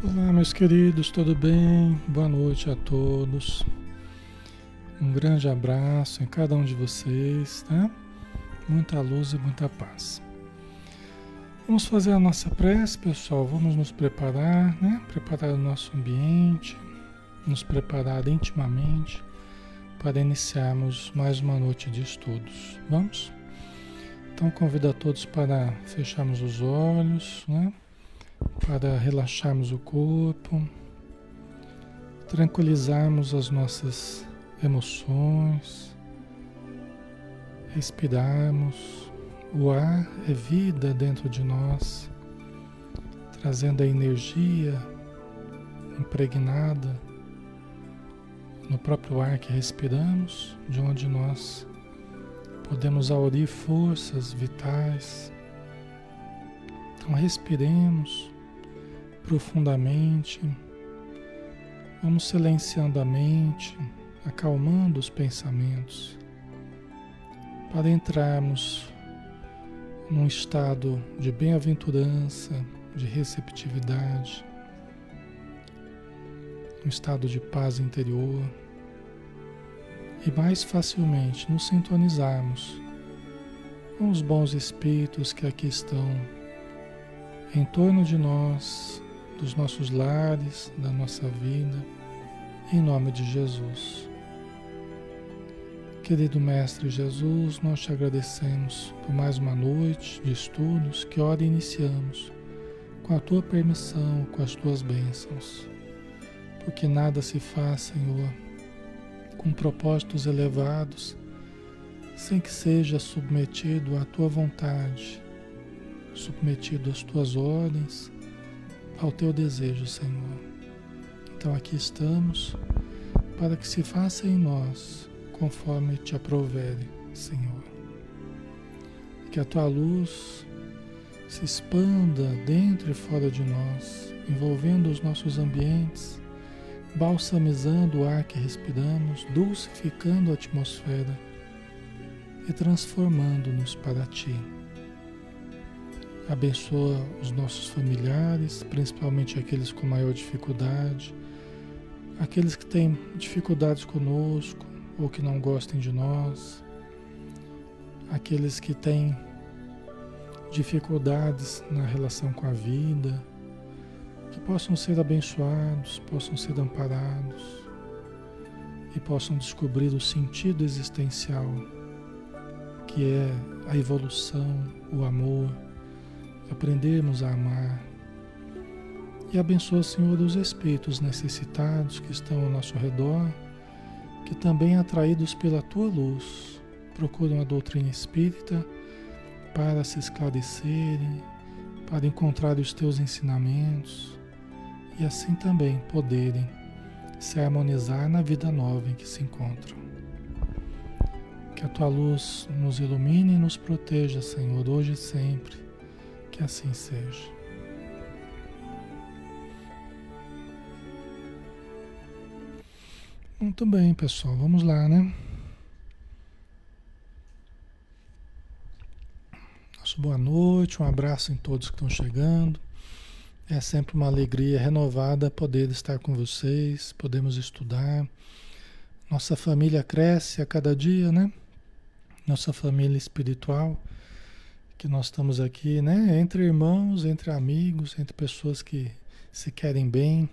Olá, meus queridos, tudo bem? Boa noite a todos. Um grande abraço em cada um de vocês, tá? Muita luz e muita paz. Vamos fazer a nossa prece, pessoal. Vamos nos preparar, né? Preparar o nosso ambiente, nos preparar intimamente para iniciarmos mais uma noite de estudos. Vamos? Então convido a todos para fecharmos os olhos, né? Para relaxarmos o corpo, tranquilizarmos as nossas emoções, respirarmos. O ar é vida dentro de nós, trazendo a energia impregnada no próprio ar que respiramos, de onde nós podemos aurir forças vitais então respiremos profundamente. Vamos silenciando a mente, acalmando os pensamentos, para entrarmos num estado de bem-aventurança, de receptividade, um estado de paz interior e mais facilmente nos sintonizarmos com os bons espíritos que aqui estão em torno de nós, dos nossos lares, da nossa vida, em nome de Jesus. Querido Mestre Jesus, nós te agradecemos por mais uma noite de estudos que ora iniciamos, com a tua permissão, com as tuas bênçãos. Porque nada se faz, Senhor, com propósitos elevados, sem que seja submetido à tua vontade submetido às tuas ordens, ao teu desejo, Senhor. Então aqui estamos para que se faça em nós conforme te aprovere, Senhor. Que a tua luz se expanda dentro e fora de nós, envolvendo os nossos ambientes, balsamizando o ar que respiramos, dulcificando a atmosfera e transformando-nos para ti. Abençoa os nossos familiares, principalmente aqueles com maior dificuldade, aqueles que têm dificuldades conosco ou que não gostem de nós, aqueles que têm dificuldades na relação com a vida, que possam ser abençoados, possam ser amparados e possam descobrir o sentido existencial que é a evolução, o amor aprendermos a amar. E abençoa, Senhor, os espíritos necessitados que estão ao nosso redor, que também atraídos pela tua luz, procuram a doutrina espírita para se esclarecerem, para encontrar os teus ensinamentos e assim também poderem se harmonizar na vida nova em que se encontram. Que a tua luz nos ilumine e nos proteja, Senhor, hoje e sempre que assim seja. Muito bem, pessoal. Vamos lá, né? Boa noite, um abraço em todos que estão chegando. É sempre uma alegria renovada poder estar com vocês, podemos estudar. Nossa família cresce a cada dia, né? Nossa família espiritual que nós estamos aqui, né? Entre irmãos, entre amigos, entre pessoas que se querem bem,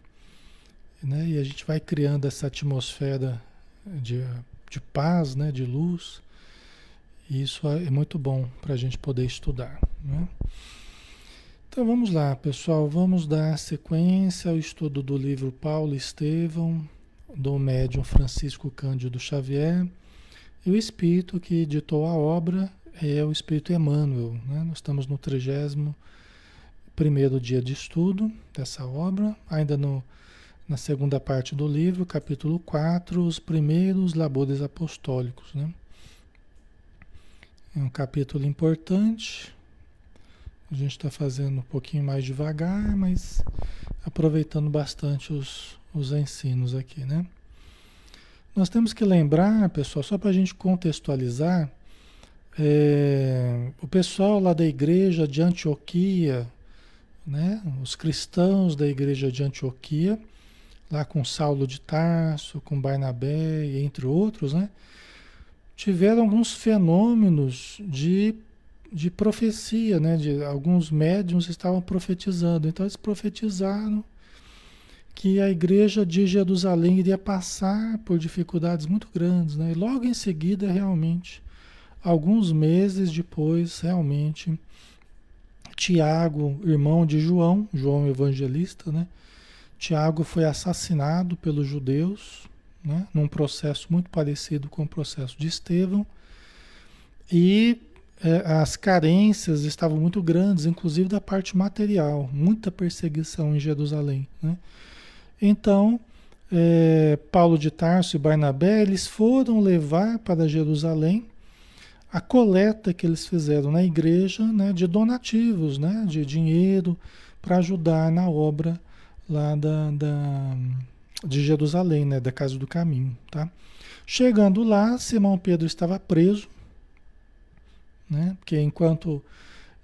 né? E a gente vai criando essa atmosfera de, de paz, né? De luz. E isso é muito bom para a gente poder estudar, né? Então vamos lá, pessoal, vamos dar sequência ao estudo do livro Paulo Estevão, do médium Francisco Cândido Xavier, e o espírito que ditou a obra é o Espírito Emmanuel. Né? Nós estamos no 31 primeiro dia de estudo dessa obra, ainda no, na segunda parte do livro, capítulo 4, os primeiros labores apostólicos. Né? É um capítulo importante. A gente está fazendo um pouquinho mais devagar, mas aproveitando bastante os, os ensinos aqui, né? Nós temos que lembrar, pessoal, só para a gente contextualizar, é, o pessoal lá da igreja de Antioquia, né? Os cristãos da igreja de Antioquia, lá com Saulo de Tarso, com Barnabé, entre outros, né? Tiveram alguns fenômenos de, de profecia, né? De, alguns médiums estavam profetizando. Então eles profetizaram que a igreja de Jerusalém iria passar por dificuldades muito grandes, né? E logo em seguida, realmente, alguns meses depois, realmente, Tiago, irmão de João, João Evangelista, né? Tiago foi assassinado pelos judeus, né? num processo muito parecido com o processo de Estevão, e é, as carências estavam muito grandes, inclusive da parte material, muita perseguição em Jerusalém. Né? Então, é, Paulo de Tarso e Barnabé, eles foram levar para Jerusalém a coleta que eles fizeram na igreja né, de donativos, né, de dinheiro para ajudar na obra lá da, da, de Jerusalém, né, da Casa do Caminho. Tá? Chegando lá, Simão Pedro estava preso, né, porque enquanto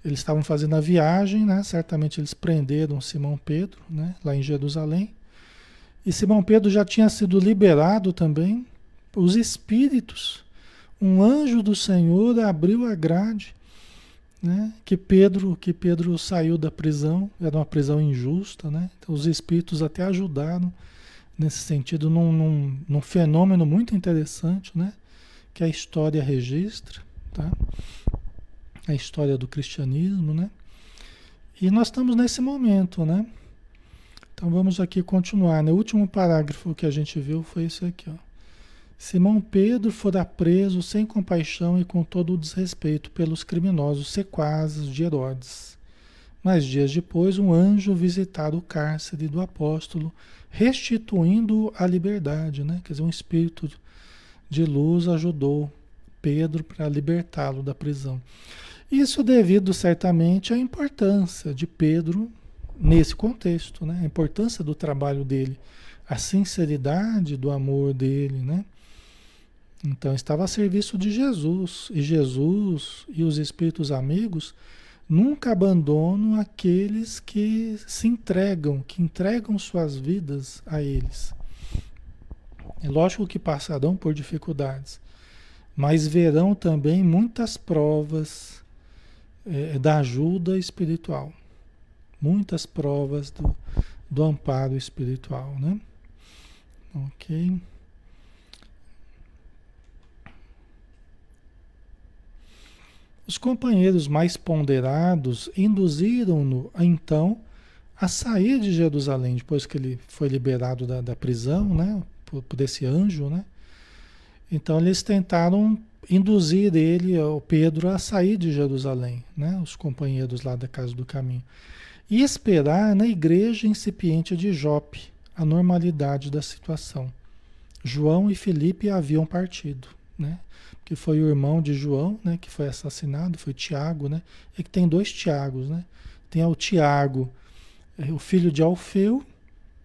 eles estavam fazendo a viagem, né, certamente eles prenderam Simão Pedro né, lá em Jerusalém. E Simão Pedro já tinha sido liberado também. Os espíritos um anjo do Senhor abriu a grade, né? Que Pedro, que Pedro saiu da prisão, era uma prisão injusta, né? Então os espíritos até ajudaram nesse sentido, num, num, num fenômeno muito interessante, né? Que a história registra, tá? A história do cristianismo, né? E nós estamos nesse momento, né? Então vamos aqui continuar. Né? O último parágrafo que a gente viu foi esse aqui, ó. Simão Pedro fora preso sem compaixão e com todo o desrespeito pelos criminosos sequazes de Herodes. Mas dias depois, um anjo visitara o cárcere do apóstolo, restituindo a liberdade, né? Quer dizer, um espírito de luz ajudou Pedro para libertá-lo da prisão. Isso devido certamente à importância de Pedro nesse contexto, né? A importância do trabalho dele, a sinceridade do amor dele, né? Então estava a serviço de Jesus. E Jesus e os espíritos amigos nunca abandonam aqueles que se entregam, que entregam suas vidas a eles. É lógico que passarão por dificuldades, mas verão também muitas provas é, da ajuda espiritual, muitas provas do, do amparo espiritual, né? Ok. Os companheiros mais ponderados induziram-no, então, a sair de Jerusalém, depois que ele foi liberado da, da prisão, né, por, por, esse anjo, né? Então eles tentaram induzir ele, o Pedro, a sair de Jerusalém, né? Os companheiros lá da casa do caminho. E esperar na igreja incipiente de Jope a normalidade da situação. João e Felipe haviam partido, né? Que foi o irmão de João, né, que foi assassinado, foi Tiago, né? É que tem dois Tiagos, né? Tem o Tiago, é, o filho de Alfeu,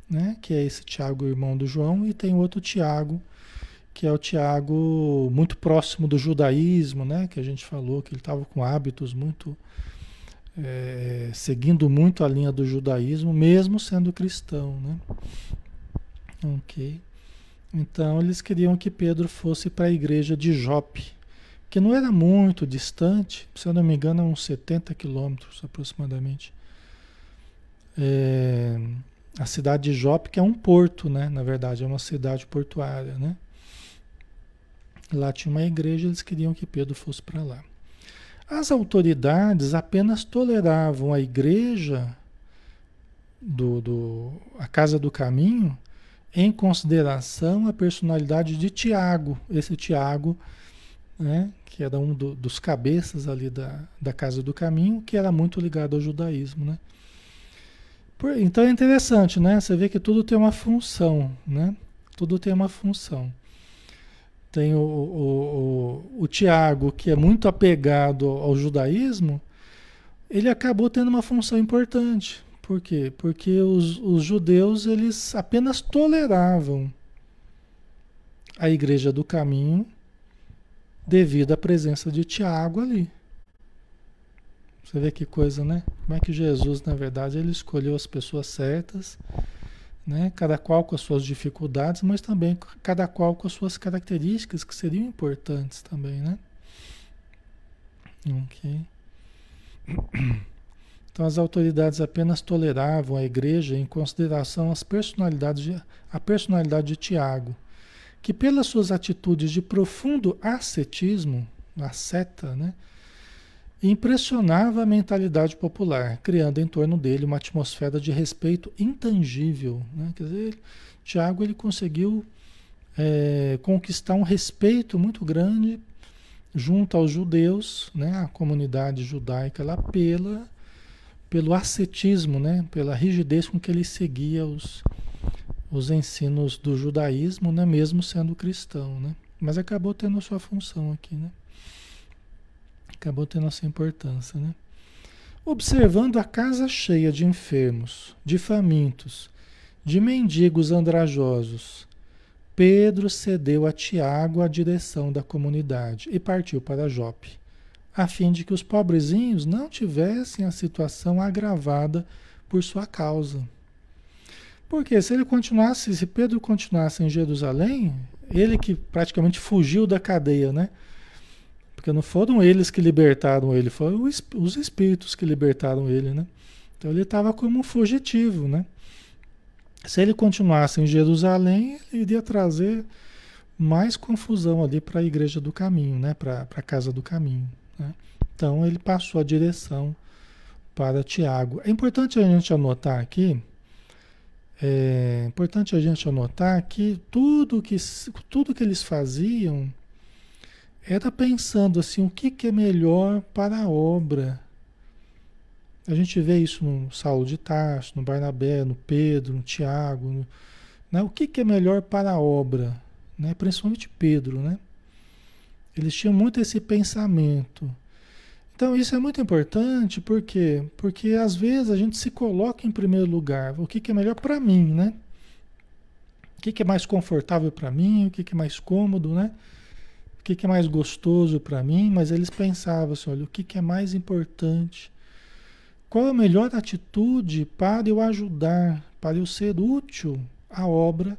né, que é esse Tiago, irmão do João, e tem outro Tiago, que é o Tiago muito próximo do judaísmo, né, que a gente falou que ele estava com hábitos muito é, seguindo muito a linha do judaísmo, mesmo sendo cristão, né? Ok. Então eles queriam que Pedro fosse para a igreja de Jope, que não era muito distante, se eu não me engano, uns 70 quilômetros aproximadamente. É, a cidade de Jope, que é um porto, né? Na verdade, é uma cidade portuária, né? Lá tinha uma igreja, eles queriam que Pedro fosse para lá. As autoridades apenas toleravam a igreja do, do a casa do caminho em consideração a personalidade de Tiago, esse Tiago, né, que era um do, dos cabeças ali da, da Casa do Caminho, que era muito ligado ao judaísmo, né? Por, então é interessante, né? Você vê que tudo tem uma função, né? Tudo tem uma função. Tem o, o, o, o Tiago, que é muito apegado ao judaísmo, ele acabou tendo uma função importante, por quê? Porque os, os judeus eles apenas toleravam a igreja do caminho devido à presença de Tiago ali. Você vê que coisa, né? Como é que Jesus, na verdade, ele escolheu as pessoas certas, né? Cada qual com as suas dificuldades, mas também cada qual com as suas características que seriam importantes também, né? Ok. Então as autoridades apenas toleravam a igreja em consideração as personalidades de, a personalidade de Tiago, que pelas suas atitudes de profundo ascetismo, asceta, né, impressionava a mentalidade popular, criando em torno dele uma atmosfera de respeito intangível. Né? Quer dizer, Tiago ele conseguiu é, conquistar um respeito muito grande junto aos judeus, né, a comunidade judaica lá pela pelo ascetismo, né? pela rigidez com que ele seguia os, os ensinos do judaísmo, né? mesmo sendo cristão. Né? Mas acabou tendo a sua função aqui. Né? Acabou tendo a sua importância. Né? Observando a casa cheia de enfermos, de famintos, de mendigos andrajosos, Pedro cedeu a Tiago a direção da comunidade e partiu para Jope a fim de que os pobrezinhos não tivessem a situação agravada por sua causa. Porque se ele continuasse, se Pedro continuasse em Jerusalém, ele que praticamente fugiu da cadeia, né? Porque não foram eles que libertaram ele, foram os espíritos que libertaram ele, né? Então ele estava como um fugitivo, né? Se ele continuasse em Jerusalém, ele iria trazer mais confusão ali para a igreja do caminho, né? Para a casa do caminho. Né? Então ele passou a direção para Tiago. É importante a gente anotar aqui, é importante a gente anotar que tudo que, tudo que eles faziam era pensando assim, o que, que é melhor para a obra. A gente vê isso no Saulo de Tarso, no Barnabé, no Pedro, no Tiago. No, né? O que, que é melhor para a obra? Né? Principalmente Pedro, né? Eles tinham muito esse pensamento. Então isso é muito importante, por quê? Porque às vezes a gente se coloca em primeiro lugar. O que, que é melhor para mim, né? O que, que é mais confortável para mim? O que, que é mais cômodo, né? O que, que é mais gostoso para mim? Mas eles pensavam assim: olha, o que, que é mais importante? Qual a melhor atitude para eu ajudar, para eu ser útil à obra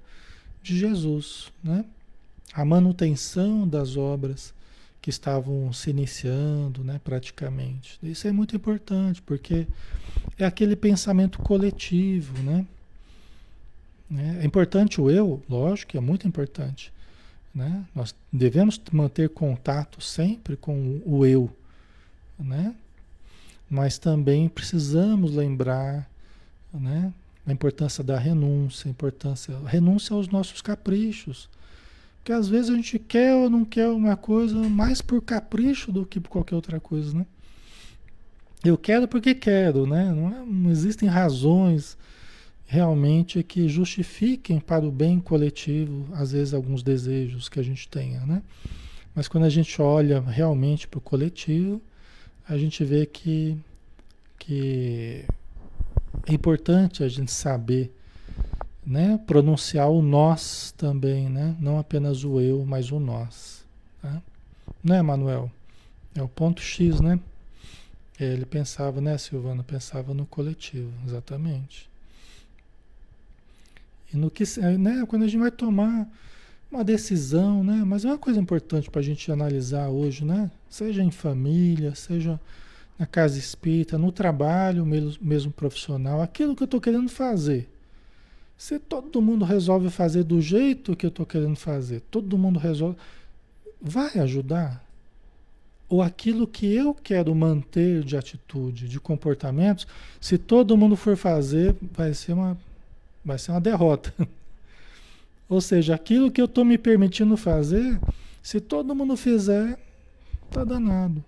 de Jesus, né? A manutenção das obras que estavam se iniciando, né, praticamente. Isso é muito importante, porque é aquele pensamento coletivo, né? É importante o eu, lógico que é muito importante. Né? Nós devemos manter contato sempre com o eu, né? mas também precisamos lembrar né? a importância da renúncia, a importância, a renúncia aos nossos caprichos, porque às vezes a gente quer ou não quer uma coisa mais por capricho do que por qualquer outra coisa, né? Eu quero porque quero, né? Não, é, não existem razões realmente que justifiquem para o bem coletivo, às vezes, alguns desejos que a gente tenha, né? Mas quando a gente olha realmente para o coletivo, a gente vê que, que é importante a gente saber né, pronunciar o nós também, né? Não apenas o eu, mas o nós. Tá? Né, Manuel? É o ponto X, né? Ele pensava, né, Silvana? Pensava no coletivo, exatamente. E no que, né, quando a gente vai tomar uma decisão, né? Mas é uma coisa importante para a gente analisar hoje, né? Seja em família, seja na casa espírita, no trabalho mesmo, mesmo profissional, aquilo que eu estou querendo fazer se todo mundo resolve fazer do jeito que eu estou querendo fazer, todo mundo resolve, vai ajudar? Ou aquilo que eu quero manter de atitude, de comportamentos, se todo mundo for fazer, vai ser uma, vai ser uma derrota. Ou seja, aquilo que eu estou me permitindo fazer, se todo mundo fizer, tá danado.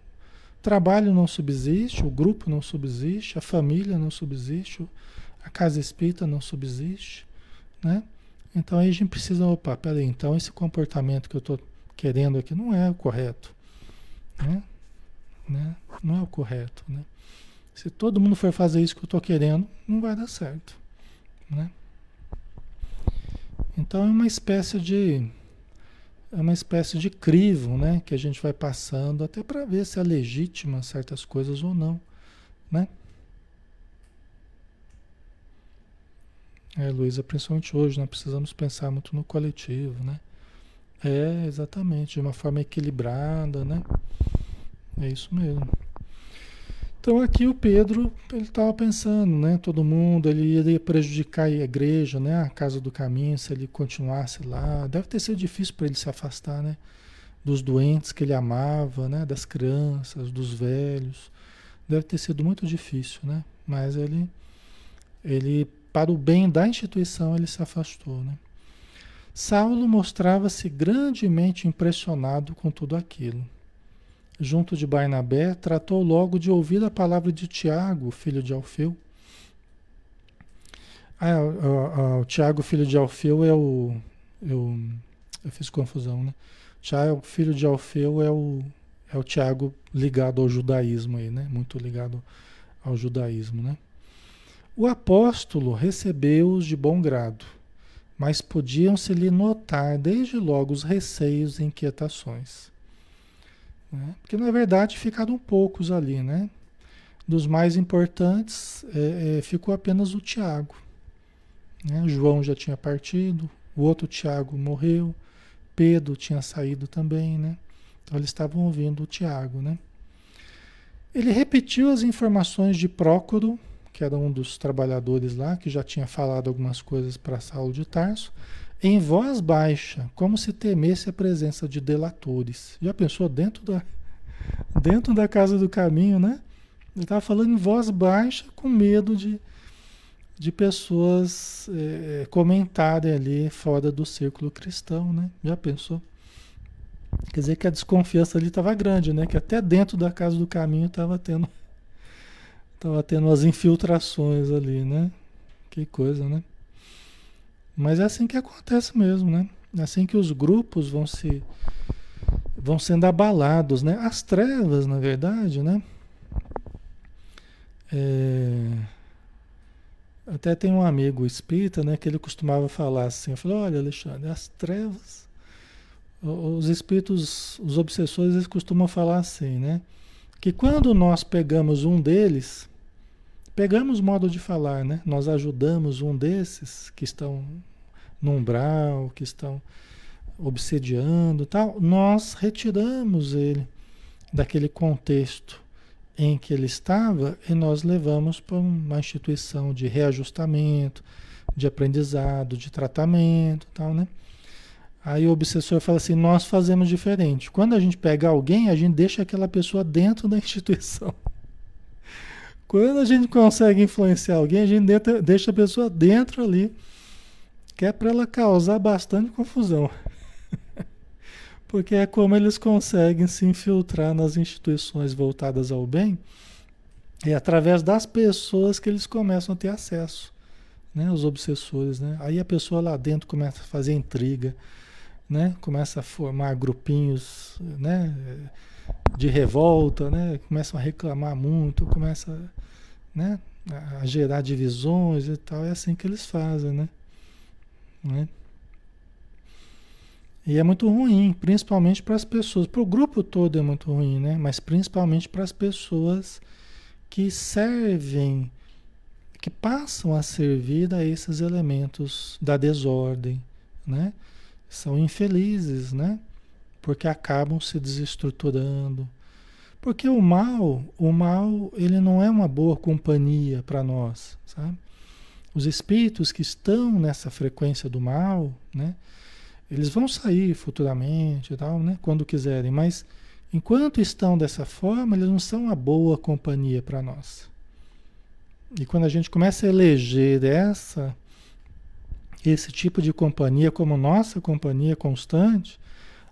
Trabalho não subsiste, o grupo não subsiste, a família não subsiste, a casa espírita não subsiste, né? Então aí a gente precisa, opa, peraí, então esse comportamento que eu estou querendo aqui não é o correto, né? né? Não é o correto, né? Se todo mundo for fazer isso que eu estou querendo, não vai dar certo, né? Então é uma espécie de é uma espécie de crivo, né, que a gente vai passando até para ver se é legítima certas coisas ou não, né? É, Luísa, principalmente hoje, nós precisamos pensar muito no coletivo, né? É, exatamente, de uma forma equilibrada, né? É isso mesmo. Então aqui o Pedro, ele estava pensando, né? Todo mundo, ele iria prejudicar a igreja, né? A casa do caminho, se ele continuasse lá. Deve ter sido difícil para ele se afastar, né? Dos doentes que ele amava, né? Das crianças, dos velhos. Deve ter sido muito difícil, né? Mas ele, ele para o bem da instituição, ele se afastou, né? Saulo mostrava-se grandemente impressionado com tudo aquilo junto de Barnabé, tratou logo de ouvir a palavra de Tiago, filho de Alfeu. Ah, o, o Tiago, filho de Alfeu, é o. Eu, eu fiz confusão, né? Tiago, filho de Alfeu, é o, é o Tiago ligado ao judaísmo aí, né? Muito ligado ao judaísmo, né? O apóstolo recebeu-os de bom grado, mas podiam-se-lhe notar desde logo os receios e inquietações. Né? Porque na verdade ficaram poucos ali, né? Dos mais importantes é, é, ficou apenas o Tiago. Né? João já tinha partido, o outro Tiago morreu, Pedro tinha saído também, né? Então eles estavam ouvindo o Tiago, né? Ele repetiu as informações de Prócoro, que era um dos trabalhadores lá, que já tinha falado algumas coisas para Saulo de Tarso, em voz baixa, como se temesse a presença de delatores. Já pensou dentro da, dentro da casa do caminho, né? Ele estava falando em voz baixa, com medo de, de pessoas é, comentarem ali fora do círculo cristão, né? Já pensou? Quer dizer que a desconfiança ali estava grande, né? Que até dentro da casa do caminho estava tendo, tava tendo as infiltrações ali, né? Que coisa, né? Mas é assim que acontece mesmo, né? É assim que os grupos vão se vão sendo abalados, né? As trevas, na verdade, né? É... Até tem um amigo espírita, né, que ele costumava falar assim, eu falei, olha Alexandre, as trevas, os espíritos, os obsessores, eles costumam falar assim, né, que quando nós pegamos um deles, pegamos modo de falar, né, nós ajudamos um desses que estão no umbral, que estão obsediando tal, nós retiramos ele daquele contexto em que ele estava e nós levamos para uma instituição de reajustamento, de aprendizado, de tratamento, tal, né? Aí o obsessor fala assim: nós fazemos diferente. Quando a gente pega alguém, a gente deixa aquela pessoa dentro da instituição. Quando a gente consegue influenciar alguém, a gente deixa a pessoa dentro ali que é para ela causar bastante confusão. Porque é como eles conseguem se infiltrar nas instituições voltadas ao bem, é através das pessoas que eles começam a ter acesso, né? Os obsessores, né? Aí a pessoa lá dentro começa a fazer intriga, né? Começa a formar grupinhos, né? De revolta, né? Começam a reclamar muito, começa, né? A gerar divisões e tal. É assim que eles fazem, né? Né? E é muito ruim, principalmente para as pessoas. Para o grupo todo é muito ruim, né? Mas principalmente para as pessoas que servem, que passam a servir a esses elementos da desordem, né? São infelizes, né? Porque acabam se desestruturando. Porque o mal, o mal, ele não é uma boa companhia para nós, sabe? Os espíritos que estão nessa frequência do mal, né? Eles vão sair futuramente e tal, né? Quando quiserem, mas enquanto estão dessa forma, eles não são uma boa companhia para nós. E quando a gente começa a eleger essa esse tipo de companhia como nossa companhia constante,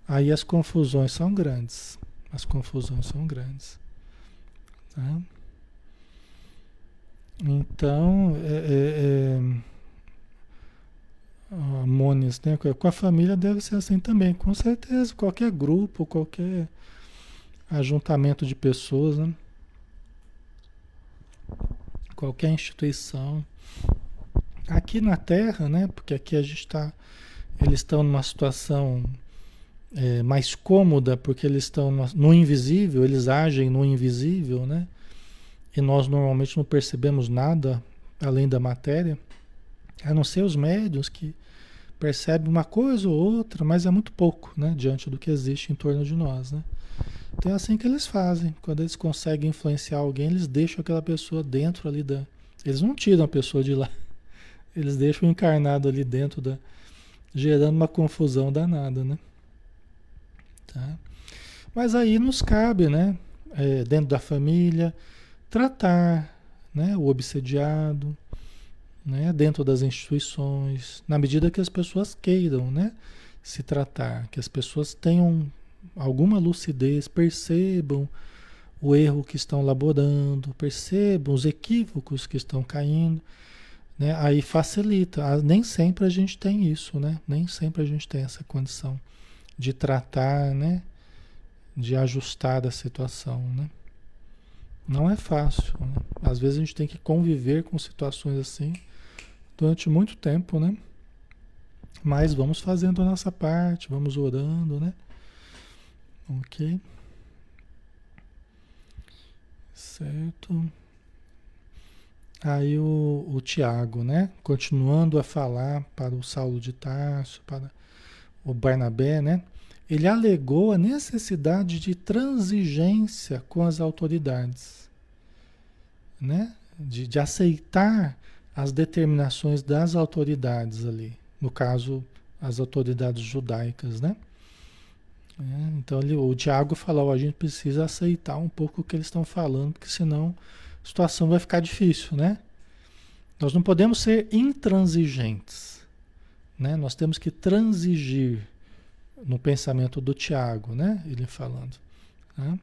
aí as confusões são grandes. As confusões são grandes. Tá? Então, é, é, é né? Com a família deve ser assim também, com certeza. Qualquer grupo, qualquer ajuntamento de pessoas, né? Qualquer instituição. Aqui na Terra, né? Porque aqui a gente está. Eles estão numa situação é, mais cômoda, porque eles estão no, invisível, eles agem no invisível, né? e nós normalmente não percebemos nada além da matéria. A não ser os médios que percebem uma coisa ou outra, mas é muito pouco, né? Diante do que existe em torno de nós, né? Então é assim que eles fazem. Quando eles conseguem influenciar alguém, eles deixam aquela pessoa dentro ali da. Eles não tiram a pessoa de lá. Eles deixam encarnado ali dentro da. gerando uma confusão danada, né? Tá? Mas aí nos cabe, né? É, dentro da família, tratar né, o obsediado, né, dentro das instituições, na medida que as pessoas queiram né, se tratar, que as pessoas tenham alguma lucidez, percebam o erro que estão elaborando, percebam os equívocos que estão caindo, né? Aí facilita. Ah, nem sempre a gente tem isso, né? Nem sempre a gente tem essa condição de tratar, né? De ajustar a situação, né? Não é fácil. Né? Às vezes a gente tem que conviver com situações assim durante muito tempo, né? Mas vamos fazendo a nossa parte, vamos orando, né? Ok. Certo. Aí o, o Tiago, né? Continuando a falar para o Saulo de Tarso, para o Barnabé, né? Ele alegou a necessidade de transigência com as autoridades, né? De, de aceitar as determinações das autoridades ali, no caso, as autoridades judaicas, né? É, então ele, o Tiago falou, a gente precisa aceitar um pouco o que eles estão falando, porque senão a situação vai ficar difícil, né? Nós não podemos ser intransigentes, né? Nós temos que transigir no pensamento do Tiago, né? Ele falando. Né?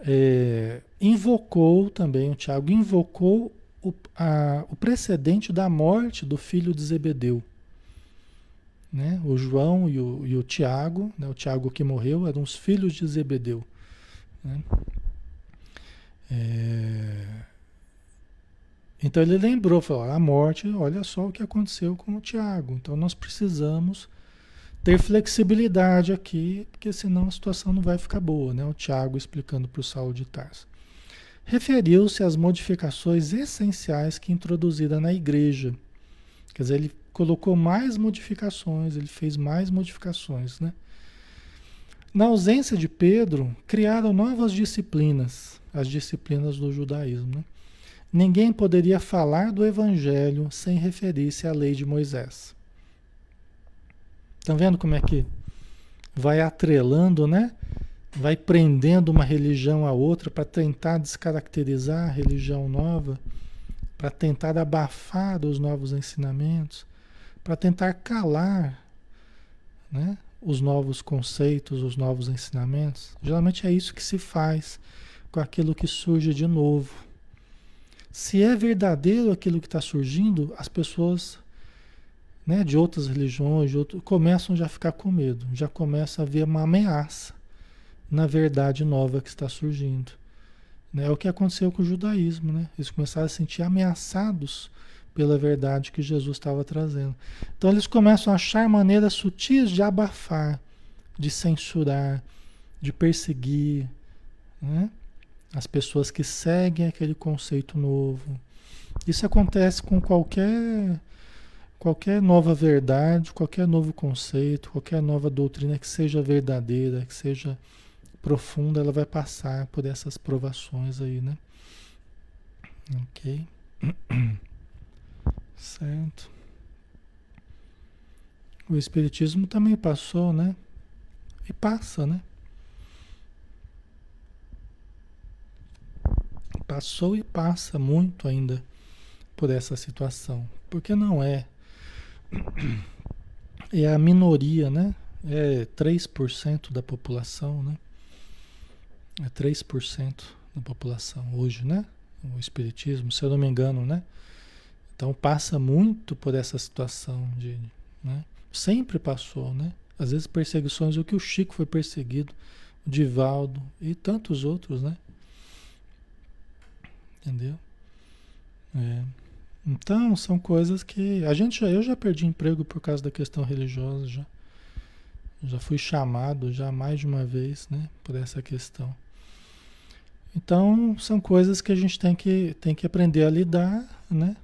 É, invocou também, o Tiago invocou o, a, o precedente da morte do filho de Zebedeu. Né? O João e o, e o Tiago, né? o Tiago que morreu, eram os filhos de Zebedeu. Né? É... Então ele lembrou, falou, a morte, olha só o que aconteceu com o Tiago. Então nós precisamos ter flexibilidade aqui, porque senão a situação não vai ficar boa, né? O Tiago explicando para o Saulo de Tarso. Referiu-se às modificações essenciais que introduzida na igreja. Quer dizer, ele colocou mais modificações, ele fez mais modificações, né? Na ausência de Pedro, criaram novas disciplinas, as disciplinas do judaísmo. Né? Ninguém poderia falar do evangelho sem referir-se à lei de Moisés. Estão vendo como é que vai atrelando, né? Vai prendendo uma religião a outra para tentar descaracterizar a religião nova, para tentar abafar os novos ensinamentos para tentar calar né, os novos conceitos, os novos ensinamentos. Geralmente é isso que se faz com aquilo que surge de novo. Se é verdadeiro aquilo que está surgindo, as pessoas né, de outras religiões de outro, começam já a ficar com medo, já começa a ver uma ameaça na verdade nova que está surgindo. Né? É o que aconteceu com o judaísmo. Né? Eles começaram a se sentir ameaçados pela verdade que Jesus estava trazendo. Então eles começam a achar maneiras sutis de abafar, de censurar, de perseguir né? As pessoas que seguem aquele conceito novo. Isso acontece com qualquer qualquer nova verdade, qualquer novo conceito, qualquer nova doutrina que seja verdadeira, que seja profunda, ela vai passar por essas provações aí, né? Ok? Certo. O Espiritismo também passou, né? E passa, né? Passou e passa muito ainda por essa situação. Porque não é. É a minoria, né? É 3% da população, né? É 3% da população hoje, né? O Espiritismo, se eu não me engano, né? Então passa muito por essa situação de, né? Sempre passou, né? Às vezes perseguições, o que o Chico foi perseguido, o Divaldo e tantos outros, né? Entendeu? É. Então são coisas que a gente já, eu já perdi emprego por causa da questão religiosa já. Já fui chamado já mais de uma vez, né, por essa questão. Então, são coisas que a gente tem que, tem que aprender a lidar, né?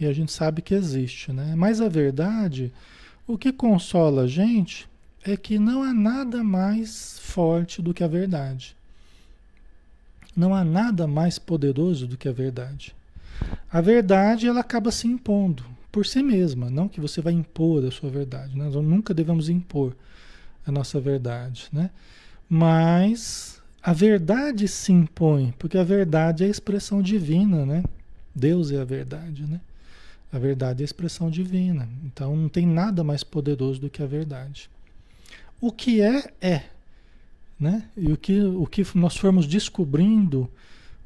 E a gente sabe que existe, né? Mas a verdade, o que consola a gente é que não há nada mais forte do que a verdade. Não há nada mais poderoso do que a verdade. A verdade, ela acaba se impondo por si mesma, não que você vai impor a sua verdade. Né? Nós nunca devemos impor a nossa verdade, né? Mas a verdade se impõe, porque a verdade é a expressão divina, né? Deus é a verdade, né? A verdade é a expressão divina. Então não tem nada mais poderoso do que a verdade. O que é, é. Né? E o que, o que nós formos descobrindo,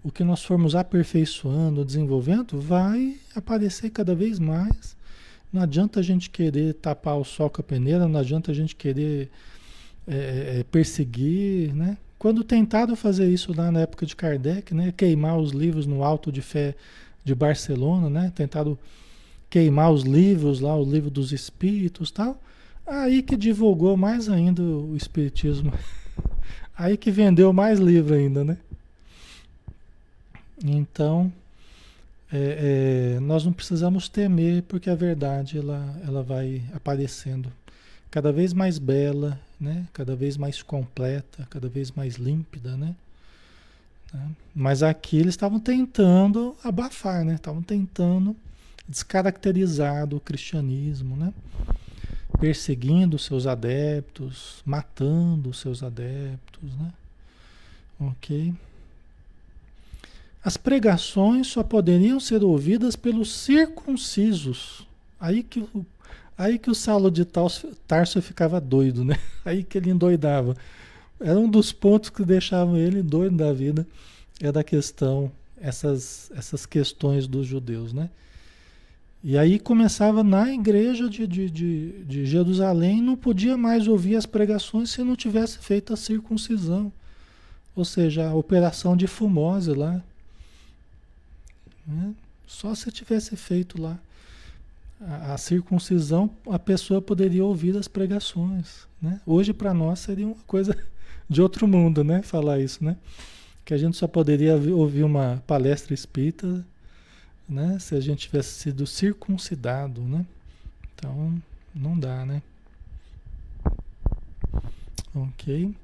o que nós formos aperfeiçoando, desenvolvendo, vai aparecer cada vez mais. Não adianta a gente querer tapar o sol com a peneira, não adianta a gente querer é, é, perseguir, né? Quando tentaram fazer isso lá na época de Kardec, né? Queimar os livros no Alto de Fé de Barcelona, né? Tentaram queimar os livros lá, o livro dos espíritos tal. Aí que divulgou mais ainda o espiritismo. Aí que vendeu mais livro ainda, né? Então, é, é, nós não precisamos temer porque a verdade ela, ela vai aparecendo cada vez mais bela, né? Cada vez mais completa, cada vez mais límpida, né? né? Mas aqui eles estavam tentando abafar, né? Estavam tentando descaracterizar o cristianismo, né? Perseguindo seus adeptos, matando seus adeptos, né? Ok? As pregações só poderiam ser ouvidas pelos circuncisos. Aí que o Aí que o Saulo de Tarso ficava doido, né? Aí que ele endoidava. Era um dos pontos que deixavam ele doido da vida, é da questão, essas, essas questões dos judeus, né? E aí começava na igreja de, de, de, de Jerusalém, não podia mais ouvir as pregações se não tivesse feito a circuncisão. Ou seja, a operação de fumose lá. Né? Só se tivesse feito lá a, a, circuncisão, a pessoa poderia ouvir as pregações. Né? Hoje, para nós, seria uma coisa de outro mundo, né? Falar isso, né? Que a gente só poderia ouvir uma palestra espírita né? se a gente tivesse sido circuncidado, né? Então, não dá, né? Ok.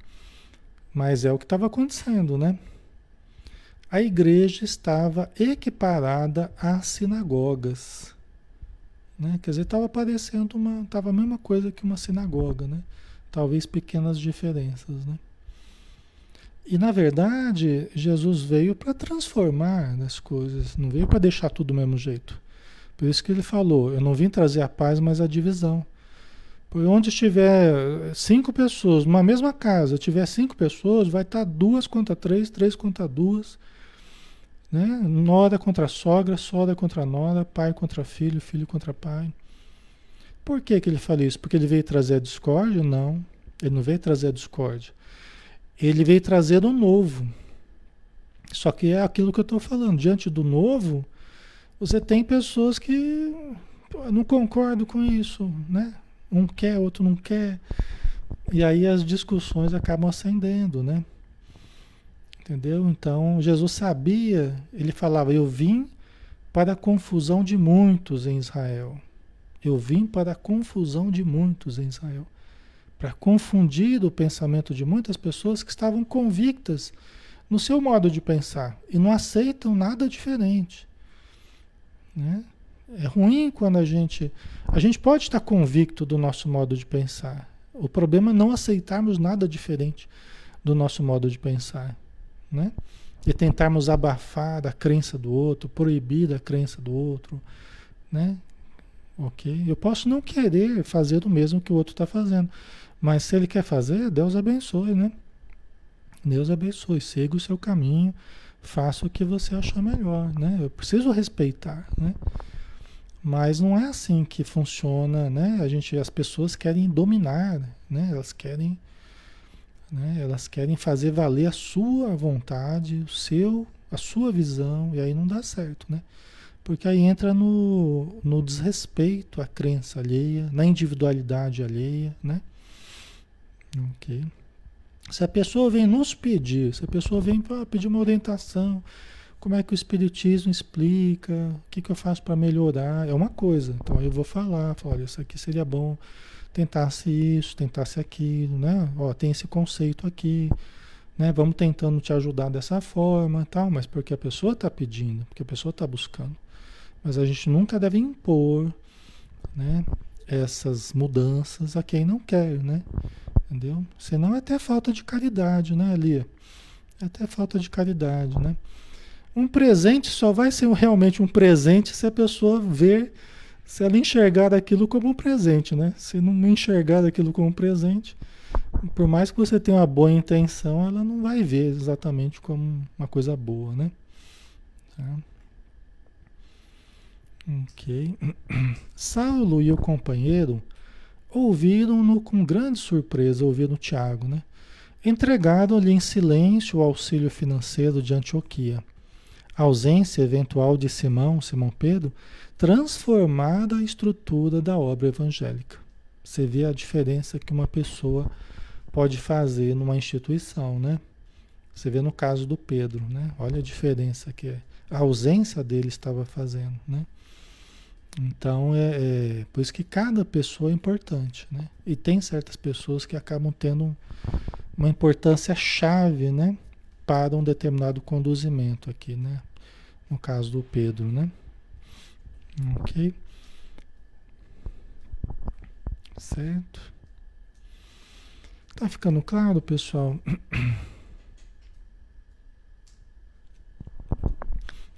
Mas é o que estava acontecendo, né? A igreja estava equiparada às sinagogas. Né? Quer dizer, estava parecendo uma. Estava a mesma coisa que uma sinagoga, né? Talvez pequenas diferenças, né? E na verdade, Jesus veio para transformar as coisas, não veio para deixar tudo do mesmo jeito. Por isso que ele falou: Eu não vim trazer a paz, mas a divisão. Por onde estiver cinco pessoas, numa mesma casa, tiver cinco pessoas, vai estar duas contra três, três contra duas né? Nora contra sogra, sogra contra nora, pai contra filho, filho contra pai. Por que, que ele fala isso? Porque ele veio trazer a discórdia? Não, ele não veio trazer a discórdia. Ele veio trazer o novo. Só que é aquilo que eu estou falando. Diante do novo, você tem pessoas que não concordam com isso, né? Um quer, outro não quer. E aí as discussões acabam acendendo, né? Entendeu? Então, Jesus sabia, ele falava: Eu vim para a confusão de muitos em Israel. Eu vim para a confusão de muitos em Israel. Para confundir o pensamento de muitas pessoas que estavam convictas no seu modo de pensar e não aceitam nada diferente. Né? É ruim quando a gente. A gente pode estar convicto do nosso modo de pensar. O problema é não aceitarmos nada diferente do nosso modo de pensar né? E tentarmos abafar a crença do outro, proibir a crença do outro, né? Ok? Eu posso não querer fazer o mesmo que o outro está fazendo, mas se ele quer fazer, Deus abençoe, né? Deus abençoe, siga o seu caminho, faça o que você achar melhor, né? Eu preciso respeitar, né? Mas não é assim que funciona, né? A gente, as pessoas querem dominar, né? Elas querem né? Elas querem fazer valer a sua vontade, o seu, a sua visão, e aí não dá certo, né? Porque aí entra no, no desrespeito à crença alheia, na individualidade alheia, né? Ok. Se a pessoa vem nos pedir, se a pessoa vem para pedir uma orientação, como é que o Espiritismo explica, o que, que eu faço para melhorar, é uma coisa. Então eu vou falar, falar, olha, isso aqui seria bom, tentasse isso, tentasse aquilo, né? Ó, tem esse conceito aqui, né? Vamos tentando te ajudar dessa forma, tal, mas porque a pessoa está pedindo, porque a pessoa está buscando. Mas a gente nunca deve impor, né? Essas mudanças a quem não quer, né? Entendeu? Senão é até falta de caridade, né, Lia? É até falta de caridade, né? Um presente só vai ser realmente um presente se a pessoa ver, se ela enxergar aquilo como um presente, né? Se não enxergar aquilo como um presente, por mais que você tenha uma boa intenção, ela não vai ver exatamente como uma coisa boa, né? Tá? Ok. Saulo e o companheiro ouviram-no com grande surpresa, ouviram Tiago, né? Entregaram-lhe em silêncio o auxílio financeiro de Antioquia. A ausência eventual de Simão, Simão Pedro, transformada a estrutura da obra evangélica. Você vê a diferença que uma pessoa pode fazer numa instituição, né? Você vê no caso do Pedro, né? Olha a diferença que. A ausência dele estava fazendo, né? Então é, é, por isso que cada pessoa é importante, né? E tem certas pessoas que acabam tendo uma importância chave, né? Para um determinado conduzimento aqui, né? No caso do Pedro, né? Ok? Certo? Tá ficando claro, pessoal?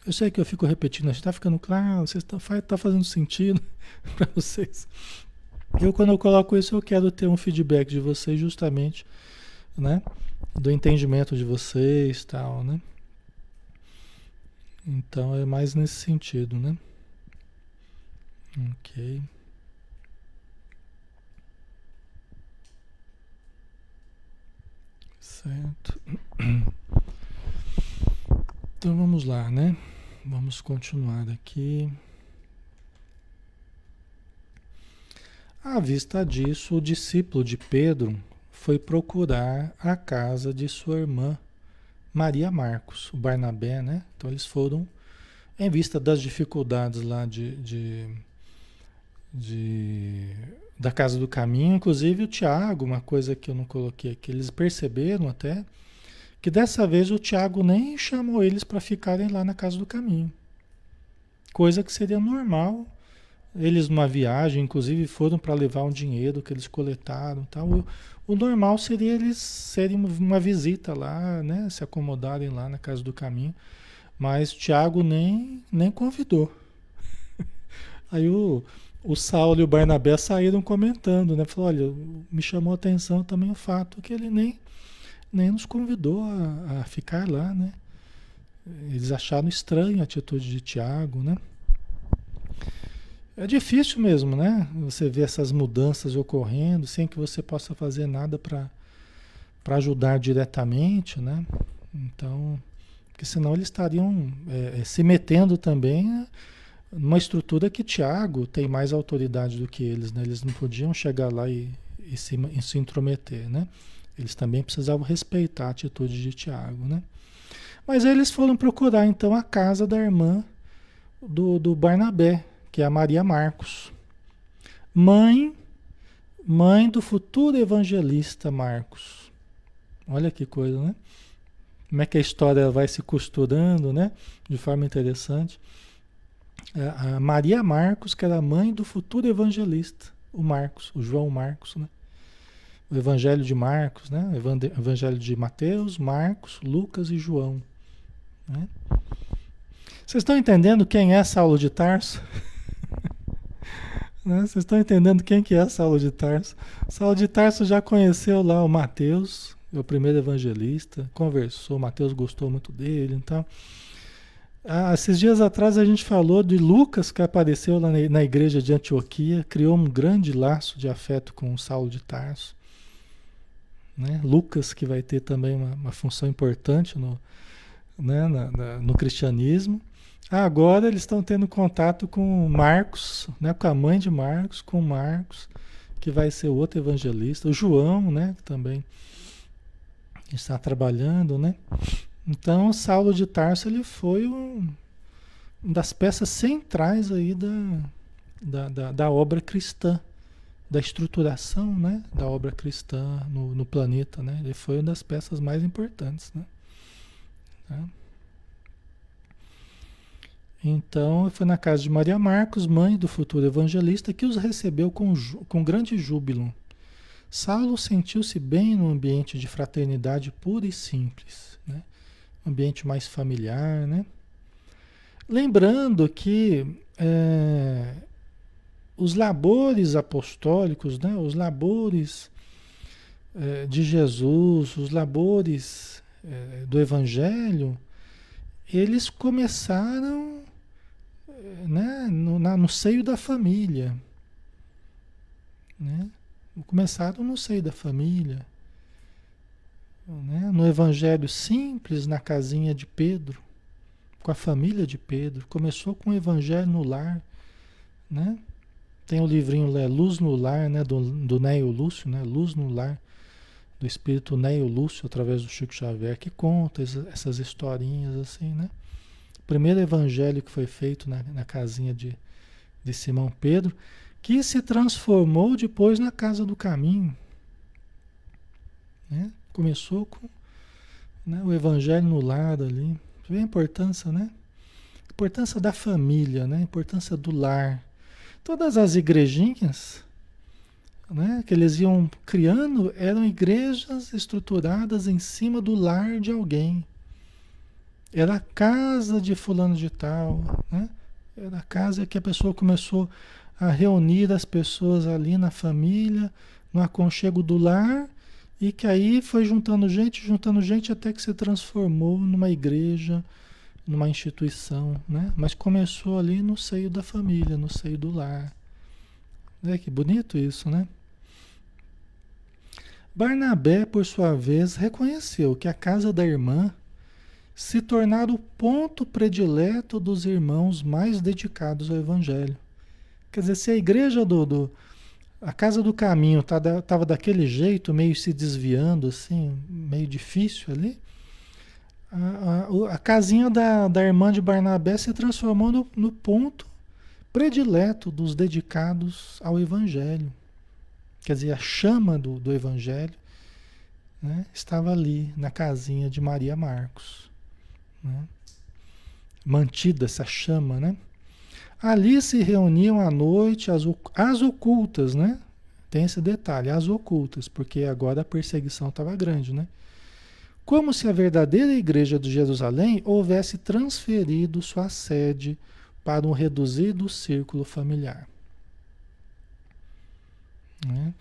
Eu sei que eu fico repetindo, está ficando claro, você está tá fazendo sentido para vocês. Eu, quando eu coloco isso, eu quero ter um feedback de vocês, justamente, né? Do entendimento de vocês tal, né? Então é mais nesse sentido, né? Ok. Certo. Então vamos lá, né? Vamos continuar aqui. À vista disso, o discípulo de Pedro foi procurar a casa de sua irmã Maria Marcos, o Barnabé, né? Então eles foram, em vista das dificuldades lá de, de, de da casa do caminho, inclusive o Tiago, uma coisa que eu não coloquei aqui, eles perceberam até que dessa vez o Tiago nem chamou eles para ficarem lá na casa do caminho. Coisa que seria normal. Eles numa viagem, inclusive foram para levar um dinheiro que eles coletaram, tal. O, o, normal seria eles serem uma visita lá, né, se acomodarem lá na casa do caminho. Mas Tiago nem nem convidou. Aí o o Saulo e o Barnabé saíram comentando, né? Falou, olha, me chamou a atenção também o fato que ele nem nem nos convidou a, a ficar lá, né? Eles acharam estranho a atitude de Tiago, né? É difícil mesmo, né? Você ver essas mudanças ocorrendo sem que você possa fazer nada para ajudar diretamente, né? Então, porque senão eles estariam é, é, se metendo também numa estrutura que Tiago tem mais autoridade do que eles, né? Eles não podiam chegar lá e, e, se, e se intrometer, né? Eles também precisavam respeitar a atitude de Tiago, né? Mas eles foram procurar então a casa da irmã do, do Barnabé, que é a Maria Marcos, mãe, mãe do futuro evangelista Marcos. Olha que coisa, né? Como é que a história vai se costurando, né? De forma interessante. A Maria Marcos, que era mãe do futuro evangelista, o Marcos, o João Marcos, né? O Evangelho de Marcos, né? O Evangelho de Mateus, Marcos, Lucas e João. Né? Vocês estão entendendo quem é Saulo de Tarso? né? Vocês estão entendendo quem que é Saulo de Tarso? Saulo de Tarso já conheceu lá o Mateus, o primeiro evangelista, conversou, Mateus gostou muito dele, então. Ah, esses dias atrás a gente falou de Lucas que apareceu lá na igreja de Antioquia, criou um grande laço de afeto com Saulo de Tarso. Né? Lucas, que vai ter também uma, uma função importante no, né, na, na, no cristianismo. Agora eles estão tendo contato com Marcos, né, com a mãe de Marcos, com Marcos, que vai ser outro evangelista, o João, né, que também está trabalhando, né? Então, Saulo de Tarso ele foi um, das peças centrais aí da, da, da, da, obra cristã, da estruturação né, da obra cristã no, no planeta. Né? Ele foi uma das peças mais importantes. Né? Tá? Então, foi na casa de Maria Marcos, mãe do futuro evangelista, que os recebeu com, com grande júbilo. Saulo sentiu-se bem no ambiente de fraternidade pura e simples, né? um ambiente mais familiar. Né? Lembrando que é, os labores apostólicos, né? os labores é, de Jesus, os labores é, do Evangelho, eles começaram né, no, na, no seio da família. Né? Começaram no seio da família. Né? No evangelho simples, na casinha de Pedro, com a família de Pedro. Começou com o evangelho no lar. Né? Tem o livrinho é, Luz no Lar, né? do, do Neio Lúcio, né? Luz no Lar, do espírito Neio Lúcio, através do Chico Xavier, que conta essas historinhas assim, né? primeiro evangelho que foi feito na, na casinha de, de Simão Pedro, que se transformou depois na casa do caminho. Né? Começou com né, o evangelho no lado ali. Você vê a importância, né? A importância da família, né? A importância do lar. Todas as igrejinhas né, que eles iam criando eram igrejas estruturadas em cima do lar de alguém. Era a casa de fulano de tal, né? Era a casa que a pessoa começou a reunir as pessoas ali na família, no aconchego do lar, e que aí foi juntando gente, juntando gente até que se transformou numa igreja, numa instituição, né? Mas começou ali no seio da família, no seio do lar. É que bonito isso, né? Barnabé, por sua vez, reconheceu que a casa da irmã se tornar o ponto predileto dos irmãos mais dedicados ao Evangelho. Quer dizer, se a igreja do, do a casa do caminho estava tá, daquele jeito, meio se desviando, assim, meio difícil ali, a, a, a casinha da, da irmã de Barnabé se transformou no, no ponto predileto dos dedicados ao Evangelho. Quer dizer, a chama do, do Evangelho né, estava ali na casinha de Maria Marcos né? mantida essa chama, né? Ali se reuniam à noite as, as ocultas, né? Tem esse detalhe, as ocultas, porque agora a perseguição estava grande, né? Como se a verdadeira igreja de Jerusalém houvesse transferido sua sede para um reduzido círculo familiar. Né?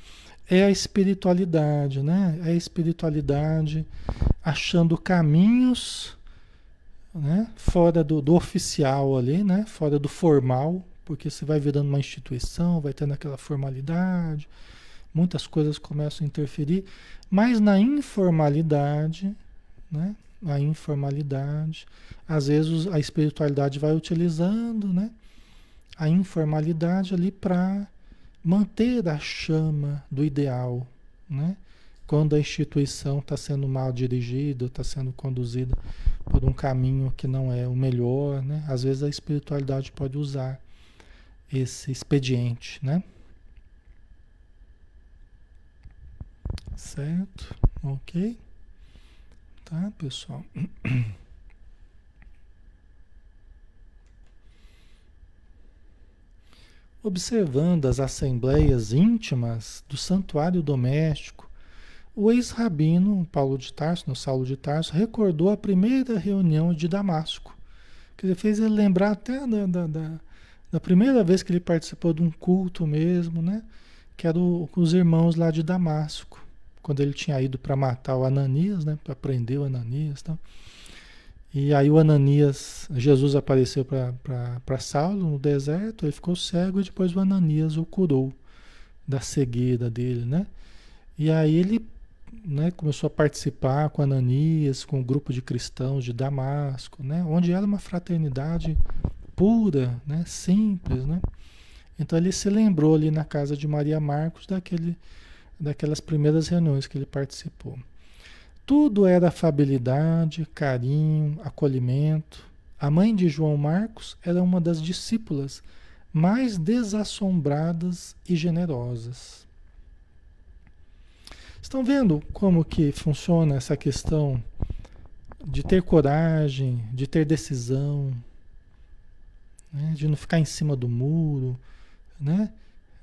É a espiritualidade, né? É a espiritualidade achando caminhos né? fora do, do oficial ali, né? fora do formal, porque você vai virando uma instituição, vai tendo aquela formalidade, muitas coisas começam a interferir, mas na informalidade, né? a informalidade, às vezes a espiritualidade vai utilizando né? a informalidade ali para manter a chama do ideal, né? quando a instituição está sendo mal dirigida, está sendo conduzida por um caminho que não é o melhor, né? Às vezes a espiritualidade pode usar esse expediente, né? Certo? Ok? Tá, pessoal? Observando as assembleias íntimas do santuário doméstico, o ex-rabino Paulo de Tarso, no Saulo de Tarso, recordou a primeira reunião de Damasco. Que ele fez ele lembrar até da, da, da, da, primeira vez que ele participou de um culto mesmo, né? Que era o, os irmãos lá de Damasco. Quando ele tinha ido para matar o Ananias, né? Para prender o Ananias. Tá? E aí o Ananias, Jesus apareceu para Saulo no deserto, ele ficou cego e depois o Ananias o curou da cegueira dele, né? E aí ele né, começou a participar com Ananias, com o um grupo de cristãos de Damasco, né, onde era uma fraternidade pura, né, simples, né? Então ele se lembrou ali na casa de Maria Marcos daquele, daquelas primeiras reuniões que ele participou. Tudo era afabilidade, carinho, acolhimento. A mãe de João Marcos era uma das discípulas mais desassombradas e generosas. Estão vendo como que funciona essa questão de ter coragem, de ter decisão, né? de não ficar em cima do muro, né?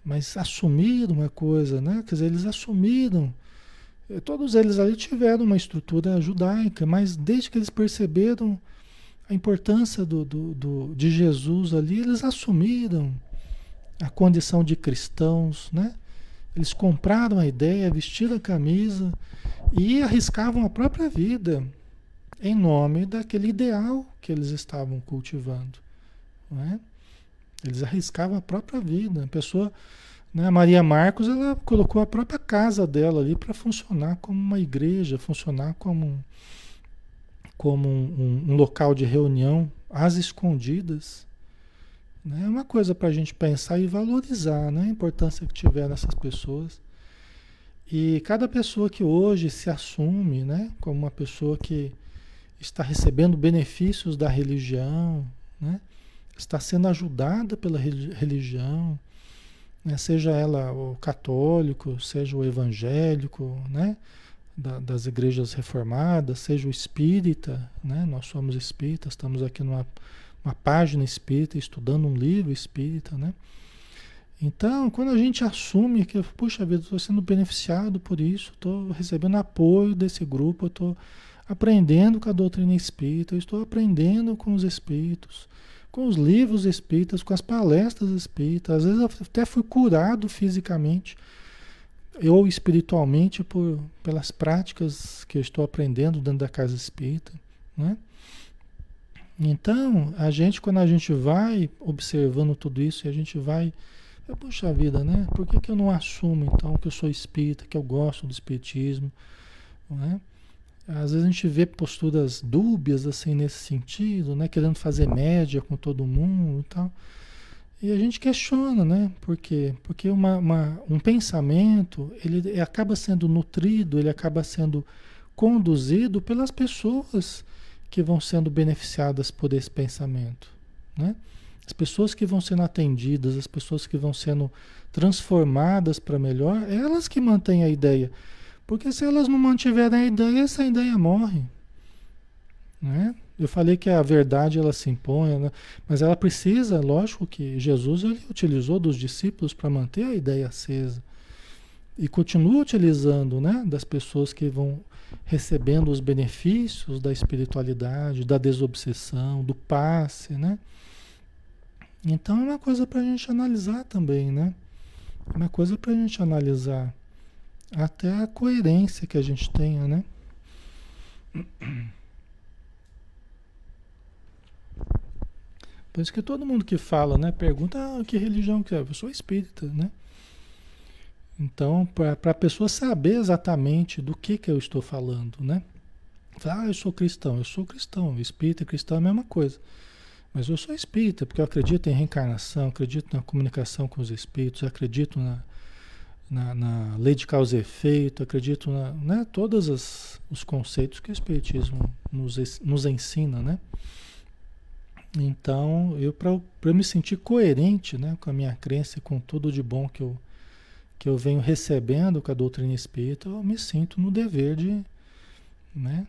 Mas assumir uma coisa, né? Quer dizer, eles assumiram eh, todos eles ali tiveram uma estrutura judaica, mas desde que eles perceberam a importância do, do, do, de Jesus ali, eles assumiram a condição de cristãos, né? Eles compraram a ideia, vestiram a camisa e arriscavam a própria vida em nome daquele ideal que eles estavam cultivando. Né? Eles arriscavam a própria vida. A pessoa né? A Maria Marcos, ela colocou a própria casa dela ali para funcionar como uma igreja, funcionar como, como um, um, um local de reunião às escondidas. Né? É uma coisa para a gente pensar e valorizar né? a importância que tiveram essas pessoas. E cada pessoa que hoje se assume né? como uma pessoa que está recebendo benefícios da religião, né? Está sendo ajudada pela religião, né? seja ela o católico, seja o evangélico, né? Da, das igrejas reformadas, seja o espírita, né? nós somos espíritas, estamos aqui numa uma página espírita, estudando um livro espírita, né? Então, quando a gente assume que, puxa vida, estou sendo beneficiado por isso, estou recebendo apoio desse grupo, estou aprendendo com a doutrina espírita, estou aprendendo com os espíritos, com os livros espíritas, com as palestras espíritas. Às vezes até fui curado fisicamente ou espiritualmente por, pelas práticas que eu estou aprendendo dentro da casa espírita. Né? Então, a gente, quando a gente vai observando tudo isso e a gente vai. Puxa vida, né? Por que, que eu não assumo então que eu sou espírita, que eu gosto do espiritismo? Não é? Às vezes a gente vê posturas dúbias assim nesse sentido, né? Querendo fazer média com todo mundo e tal. E a gente questiona, né? Por quê? Porque uma, uma, um pensamento, ele acaba sendo nutrido, ele acaba sendo conduzido pelas pessoas que vão sendo beneficiadas por esse pensamento, né? As pessoas que vão sendo atendidas, as pessoas que vão sendo transformadas para melhor, elas que mantêm a ideia. Porque se elas não mantiverem a ideia, essa ideia morre. Né? Eu falei que a verdade ela se impõe, né? mas ela precisa, lógico que Jesus ele utilizou dos discípulos para manter a ideia acesa. E continua utilizando né? das pessoas que vão recebendo os benefícios da espiritualidade, da desobsessão, do passe. Né? Então é uma coisa para a gente analisar também, né? É uma coisa para a gente analisar até a coerência que a gente tenha, né? Por isso que todo mundo que fala, né, pergunta ah, que religião que é. Eu sou espírita, né? Então, para a pessoa saber exatamente do que, que eu estou falando, né? Ah, eu sou cristão, eu sou cristão, espírita e cristão é a mesma coisa. Mas eu sou espírita, porque eu acredito em reencarnação, acredito na comunicação com os espíritos, acredito na, na, na lei de causa e efeito, acredito na né, todos os, os conceitos que o Espiritismo nos, nos ensina, né? Então, eu para me sentir coerente né, com a minha crença e com tudo de bom que eu, que eu venho recebendo com a doutrina espírita, eu me sinto no dever de. Né,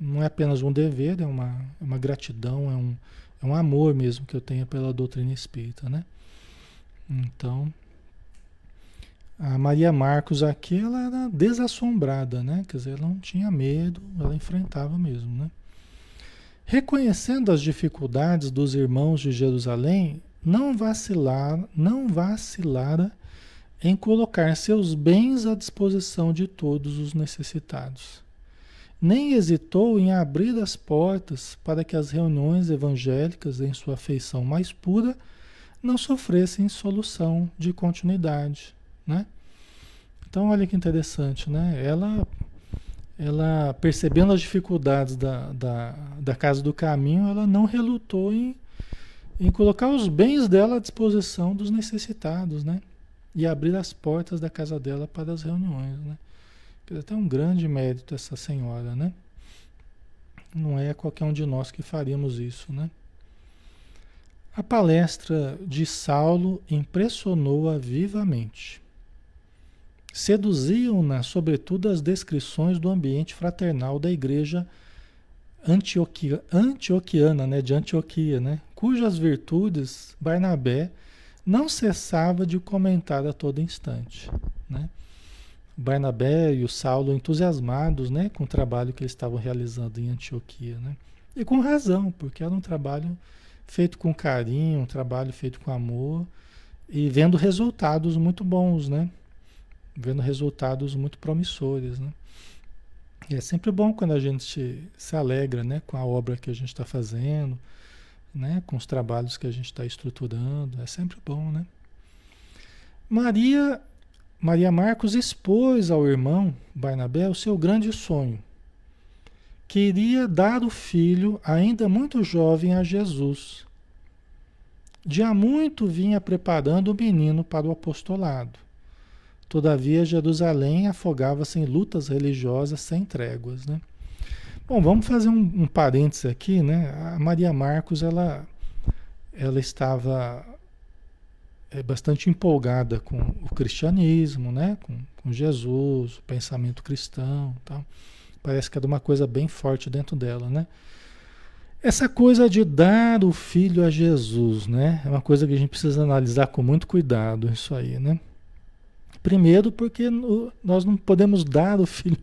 não é apenas um dever, é uma, é uma gratidão, é um, é um amor mesmo que eu tenho pela doutrina espírita. Né? Então, a Maria Marcos aqui, ela era desassombrada, né? Quer dizer, ela não tinha medo, ela enfrentava mesmo, né? Reconhecendo as dificuldades dos irmãos de Jerusalém, não vacilar, não vacilara em colocar seus bens à disposição de todos os necessitados. Nem hesitou em abrir as portas para que as reuniões evangélicas, em sua feição mais pura, não sofressem solução de continuidade né? Então, olha que interessante, né? Ela, ela percebendo as dificuldades da, da, da Casa do Caminho, ela não relutou em, em colocar os bens dela à disposição dos necessitados, né? E abrir as portas da casa dela para as reuniões, né? Tem um grande mérito essa senhora, né? Não é qualquer um de nós que faríamos isso, né? A palestra de Saulo impressionou-a vivamente. Seduziam-na, sobretudo, as descrições do ambiente fraternal da igreja antioquia, antioquiana, né, de Antioquia, né, cujas virtudes Barnabé não cessava de comentar a todo instante. Né? Barnabé e o Saulo entusiasmados né, com o trabalho que eles estavam realizando em Antioquia. Né? E com razão, porque era um trabalho feito com carinho, um trabalho feito com amor e vendo resultados muito bons, né? Vendo resultados muito promissores, né? E é sempre bom quando a gente se alegra, né, com a obra que a gente está fazendo, né, com os trabalhos que a gente está estruturando, é sempre bom, né? Maria Maria Marcos expôs ao irmão Barnabé o seu grande sonho. Queria dar o filho, ainda muito jovem, a Jesus. De há muito vinha preparando o menino para o apostolado. Todavia, Jerusalém afogava-se em lutas religiosas sem tréguas. Né? Bom, vamos fazer um, um parênteses aqui. Né? A Maria Marcos ela, ela estava é bastante empolgada com o cristianismo, né? com, com Jesus, o pensamento cristão. Tal. Parece que era uma coisa bem forte dentro dela. Né? Essa coisa de dar o filho a Jesus, né? É uma coisa que a gente precisa analisar com muito cuidado, isso aí, né? Primeiro porque nós não podemos dar o filho.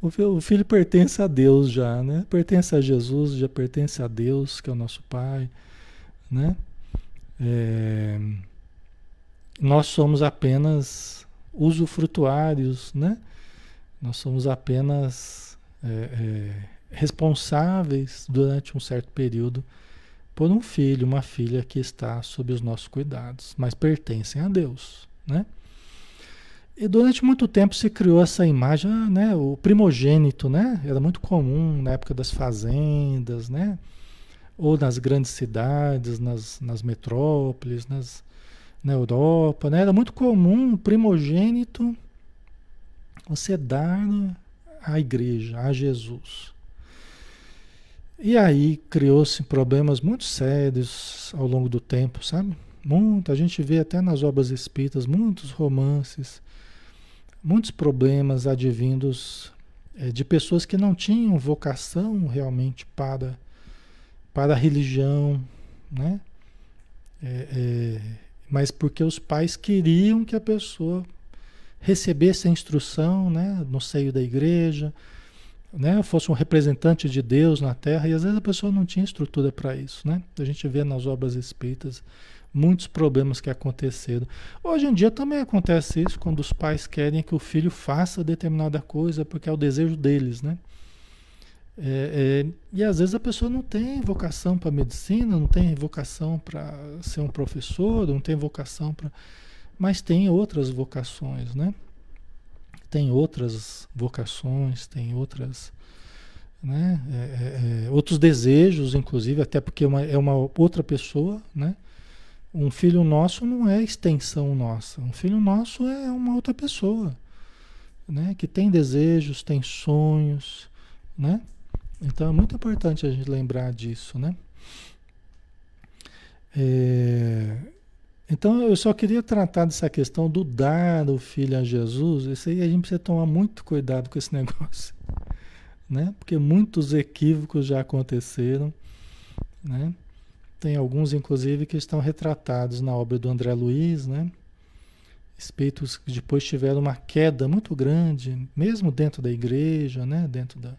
O filho pertence a Deus já, né? Pertence a Jesus, já pertence a Deus, que é o nosso Pai, né? É, nós somos apenas usufrutuários, né? Nós somos apenas é, é, responsáveis durante um certo período por um filho, uma filha que está sob os nossos cuidados, mas pertencem a Deus, né? E durante muito tempo se criou essa imagem, ah, né? O primogênito, né? Era muito comum na época das fazendas, né? Ou nas grandes cidades, nas, nas metrópoles, nas, na Europa, né? Era muito comum o primogênito você dar à igreja, a Jesus. E aí criou-se problemas muito sérios ao longo do tempo, sabe? Muita, a gente vê até nas obras espíritas muitos romances, muitos problemas advindos é, de pessoas que não tinham vocação realmente para, para a religião, né? É, é, mas porque os pais queriam que a pessoa recebesse a instrução né, no seio da igreja, né, fosse um representante de Deus na Terra, e às vezes a pessoa não tinha estrutura para isso. Né? A gente vê nas obras espíritas muitos problemas que aconteceram. Hoje em dia também acontece isso quando os pais querem que o filho faça determinada coisa porque é o desejo deles, né? É, é, e às vezes a pessoa não tem vocação para medicina, não tem vocação para ser um professor, não tem vocação para. Mas tem outras vocações, né? Tem outras vocações, tem outras. Né? É, é, é outros desejos, inclusive, até porque uma, é uma outra pessoa, né? Um filho nosso não é extensão nossa. Um filho nosso é uma outra pessoa, né? Que tem desejos, tem sonhos, né? Então é muito importante a gente lembrar disso, né? É, então eu só queria tratar dessa questão do dar o filho a Jesus. Isso aí a gente precisa tomar muito cuidado com esse negócio, né? Porque muitos equívocos já aconteceram, né? Tem alguns, inclusive, que estão retratados na obra do André Luiz, né? Espíritos que depois tiveram uma queda muito grande, mesmo dentro da igreja, né? Dentro da,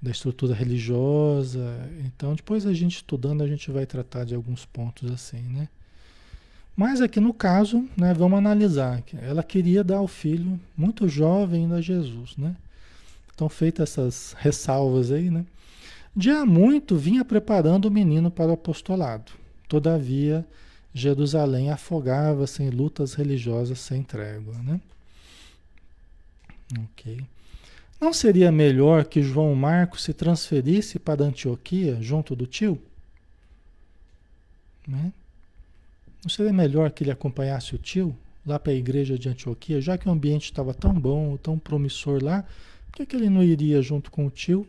da estrutura religiosa. Então, depois a gente estudando, a gente vai tratar de alguns pontos assim, né? Mas aqui no caso, né, vamos analisar. Ela queria dar ao filho muito jovem a Jesus, né? Então, feitas essas ressalvas aí, né? Há muito vinha preparando o menino para o apostolado. Todavia, Jerusalém afogava-se em lutas religiosas sem trégua, né? Ok. Não seria melhor que João Marcos se transferisse para Antioquia junto do tio? Né? Não seria melhor que ele acompanhasse o tio lá para a igreja de Antioquia, já que o ambiente estava tão bom, tão promissor lá, por que, que ele não iria junto com o tio,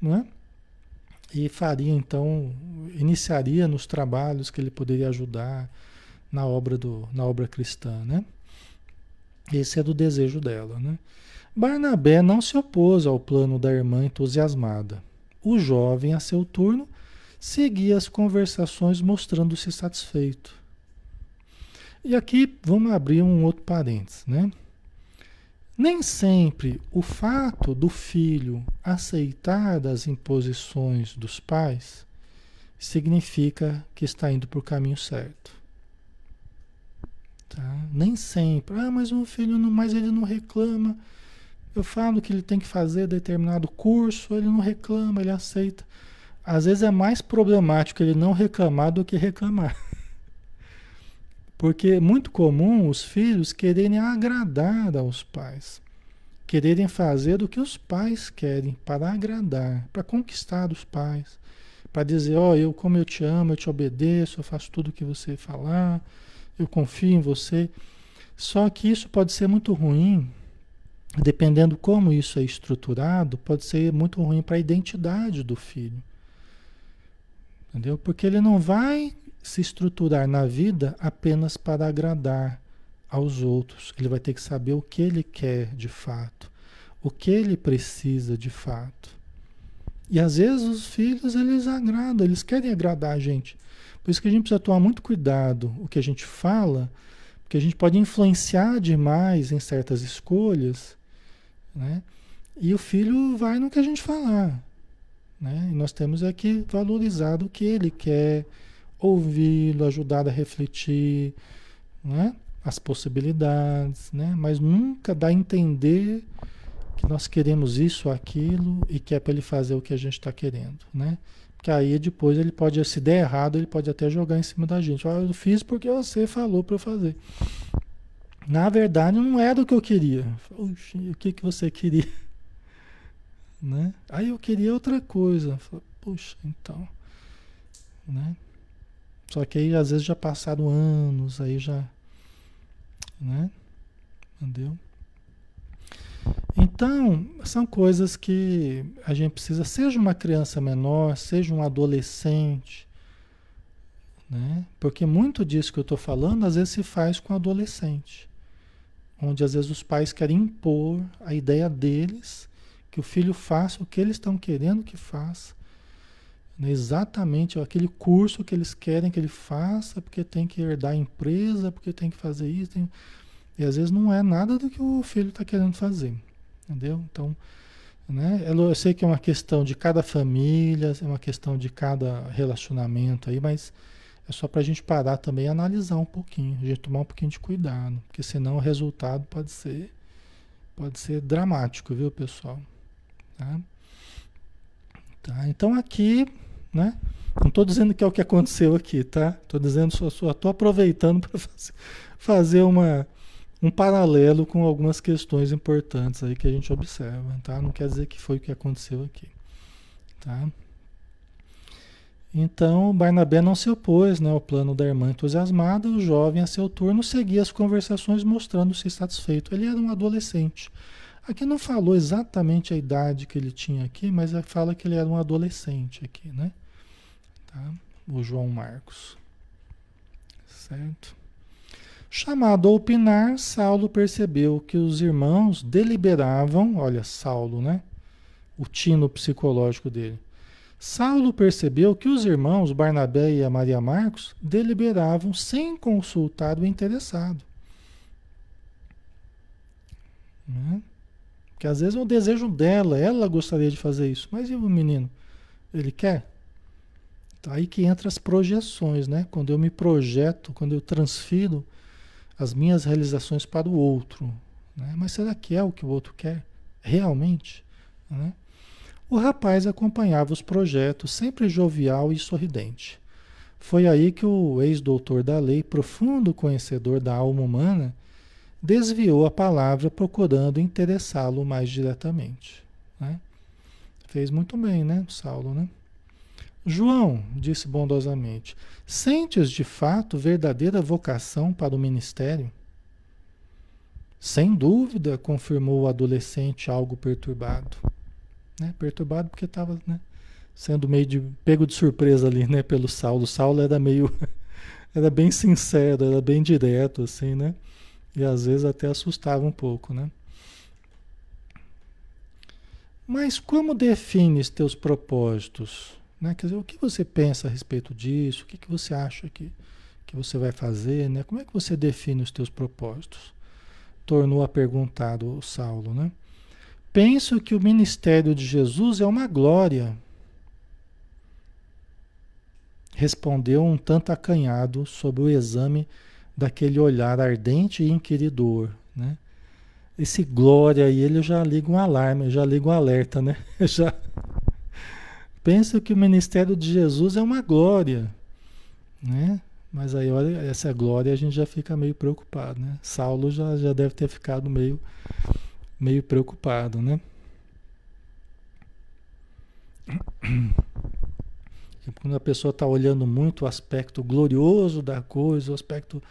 né? E faria então, iniciaria nos trabalhos que ele poderia ajudar na obra do, na obra cristã, né? Esse é do desejo dela, né? Barnabé não se opôs ao plano da irmã entusiasmada. O jovem, a seu turno, seguia as conversações mostrando-se satisfeito. E aqui vamos abrir um outro parênteses, né? Nem sempre o fato do filho aceitar as imposições dos pais significa que está indo para o caminho certo. Tá? Nem sempre. Ah, mas o filho não, mas ele não reclama. Eu falo que ele tem que fazer determinado curso, ele não reclama, ele aceita. Às vezes é mais problemático ele não reclamar do que reclamar. Porque é muito comum os filhos quererem agradar aos pais, quererem fazer o que os pais querem para agradar, para conquistar os pais, para dizer: Ó, oh, eu, como eu te amo, eu te obedeço, eu faço tudo o que você falar, eu confio em você. Só que isso pode ser muito ruim, dependendo como isso é estruturado, pode ser muito ruim para a identidade do filho. Entendeu? Porque ele não vai se estruturar na vida apenas para agradar aos outros. Ele vai ter que saber o que ele quer de fato, o que ele precisa de fato. E às vezes os filhos eles agradam, eles querem agradar a gente. Por isso que a gente precisa tomar muito cuidado o que a gente fala, porque a gente pode influenciar demais em certas escolhas, né? E o filho vai no que a gente falar, né? E nós temos é que valorizar o que ele quer, ouvi-lo, ajudar a refletir, né? as possibilidades, né? mas nunca dá a entender que nós queremos isso aquilo e que é para ele fazer o que a gente está querendo. Né? Porque aí depois ele pode, se der errado, ele pode até jogar em cima da gente. Ah, eu fiz porque você falou para eu fazer. Na verdade, não era o que eu queria. Oxi, o que, que você queria? Né? Aí eu queria outra coisa. Puxa, então. Né? Só que aí às vezes já passaram anos, aí já. Né? Entendeu? Então, são coisas que a gente precisa, seja uma criança menor, seja um adolescente, né? Porque muito disso que eu estou falando, às vezes se faz com adolescente. Onde às vezes os pais querem impor a ideia deles, que o filho faça o que eles estão querendo que faça, né? Exatamente aquele curso que eles querem que ele faça, porque tem que herdar a empresa, porque tem que fazer isso. Tem... E às vezes não é nada do que o filho está querendo fazer. Entendeu? Então, né? Eu sei que é uma questão de cada família, é uma questão de cada relacionamento aí, mas é só para a gente parar também e analisar um pouquinho, a gente tomar um pouquinho de cuidado, porque senão o resultado pode ser, pode ser dramático, viu, pessoal? Tá? Tá? Então aqui né? Não estou dizendo que é o que aconteceu aqui, tá? Estou dizendo só, só estou aproveitando para fazer, uma, um paralelo com algumas questões importantes aí que a gente observa, tá? Não quer dizer que foi o que aconteceu aqui, tá? Então, Barnabé não se opôs né, ao plano da irmã entusiasmada, o jovem, a seu turno, seguia as conversações mostrando-se satisfeito. Ele era um adolescente. Aqui não falou exatamente a idade que ele tinha aqui, mas fala que ele era um adolescente aqui, né? Tá? O João Marcos. Certo? Chamado a opinar, Saulo percebeu que os irmãos deliberavam, olha, Saulo, né? O tino psicológico dele. Saulo percebeu que os irmãos Barnabé e a Maria Marcos deliberavam sem consultar o interessado. Né? Porque às vezes é o desejo dela, ela gostaria de fazer isso, mas e o menino? Ele quer? Aí que entra as projeções, né? Quando eu me projeto, quando eu transfiro as minhas realizações para o outro. Né? Mas será que é o que o outro quer? Realmente? Né? O rapaz acompanhava os projetos, sempre jovial e sorridente. Foi aí que o ex-doutor da lei, profundo conhecedor da alma humana, desviou a palavra procurando interessá-lo mais diretamente. Né? Fez muito bem, né, Saulo, né? João, disse bondosamente, sentes de fato verdadeira vocação para o ministério? sem dúvida, confirmou o adolescente algo perturbado. Né? Perturbado porque estava né, sendo meio de pego de surpresa ali, né, pelo Saulo. O Saulo era meio era bem sincero, era bem direto assim, né? E às vezes até assustava um pouco, né? Mas como defines teus propósitos? Né? Quer dizer, o que você pensa a respeito disso? O que, que você acha que, que você vai fazer? Né? Como é que você define os teus propósitos? Tornou a perguntar o Saulo, né? Penso que o ministério de Jesus é uma glória. Respondeu um tanto acanhado sob o exame daquele olhar ardente e inquiridor, né? esse glória aí, ele já liga um alarme, já liga um alerta, né? Já pensa que o ministério de Jesus é uma glória, né? Mas aí, olha, essa glória a gente já fica meio preocupado, né? Saulo já, já deve ter ficado meio, meio preocupado, né? Quando a pessoa está olhando muito o aspecto glorioso da coisa, o aspecto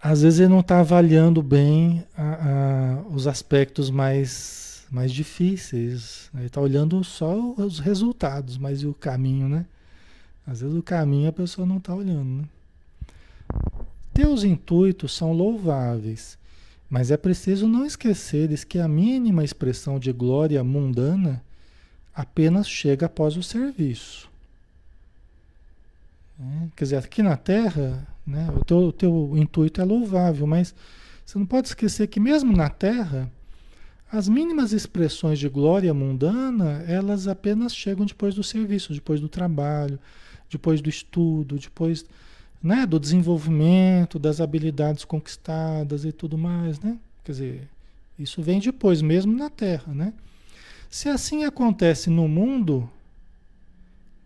às vezes ele não está avaliando bem a, a, os aspectos mais, mais difíceis. Né? Ele está olhando só os resultados, mas e o caminho, né? Às vezes o caminho a pessoa não está olhando. Né? Teus intuitos são louváveis, mas é preciso não esqueceres que a mínima expressão de glória mundana apenas chega após o serviço. Né? Quer dizer, aqui na Terra, né, o, teu, o teu intuito é louvável, mas você não pode esquecer que mesmo na Terra, as mínimas expressões de glória mundana, elas apenas chegam depois do serviço, depois do trabalho, depois do estudo, depois né, do desenvolvimento, das habilidades conquistadas e tudo mais, né? Quer dizer, isso vem depois, mesmo na Terra, né? Se assim acontece no mundo,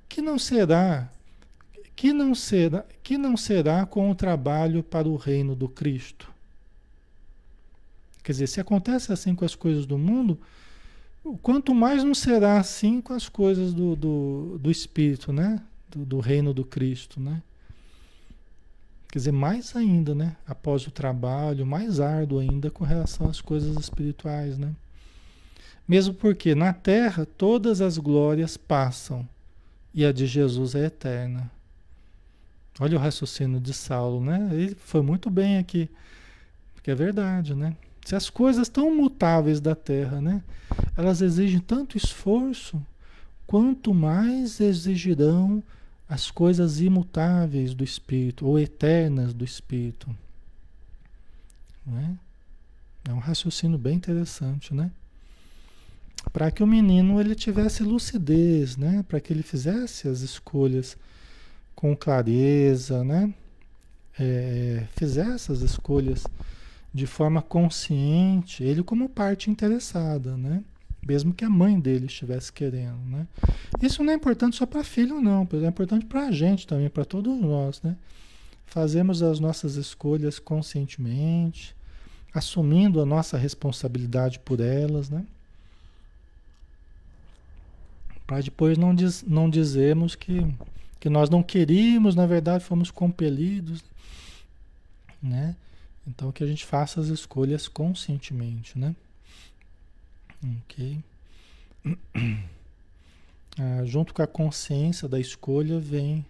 que não será que não será, que não será com o trabalho para o reino do Cristo. Quer dizer, se acontece assim com as coisas do mundo, quanto mais não será assim com as coisas do, do, do Espírito, né? Do, do, reino do Cristo, né? Quer dizer, mais ainda, né? Após o trabalho, mais árduo ainda com relação às coisas espirituais, né? Mesmo porque na terra todas as glórias passam e a de Jesus é eterna. Olha o raciocínio de Saulo, né? Ele foi muito bem aqui, porque é verdade, né? Se as coisas tão mutáveis da terra, né? Elas exigem tanto esforço, quanto mais exigirão as coisas imutáveis do espírito ou eternas do espírito. Né? É um raciocínio bem interessante, né? Para que o menino ele tivesse lucidez, né? Para que ele fizesse as escolhas com clareza, né? É, fizer essas escolhas de forma consciente, ele como parte interessada, né? Mesmo que a mãe dele estivesse querendo, né? Isso não é importante só para filho, não, é importante para a gente também, para todos nós, né? Fazemos as nossas escolhas conscientemente, assumindo a nossa responsabilidade por elas, né? Para depois não, diz, não dizermos que que nós não queríamos, na verdade fomos compelidos, né? Então que a gente faça as escolhas conscientemente, né? Ok. Ah, junto com a consciência da escolha vem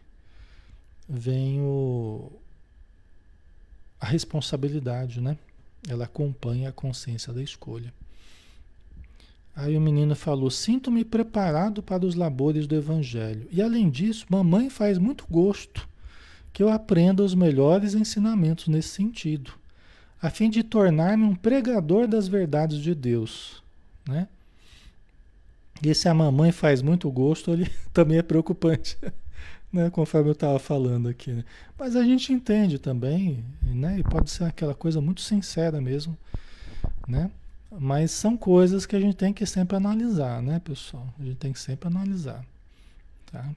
vem o, a responsabilidade, né? Ela acompanha a consciência da escolha. Aí o menino falou: Sinto-me preparado para os labores do Evangelho. E além disso, mamãe faz muito gosto que eu aprenda os melhores ensinamentos nesse sentido, a fim de tornar-me um pregador das verdades de Deus. Né? E se a mamãe faz muito gosto, ele também é preocupante, né? conforme eu estava falando aqui. Né? Mas a gente entende também, né? e pode ser aquela coisa muito sincera mesmo. Né? Mas são coisas que a gente tem que sempre analisar, né, pessoal? A gente tem que sempre analisar, tá?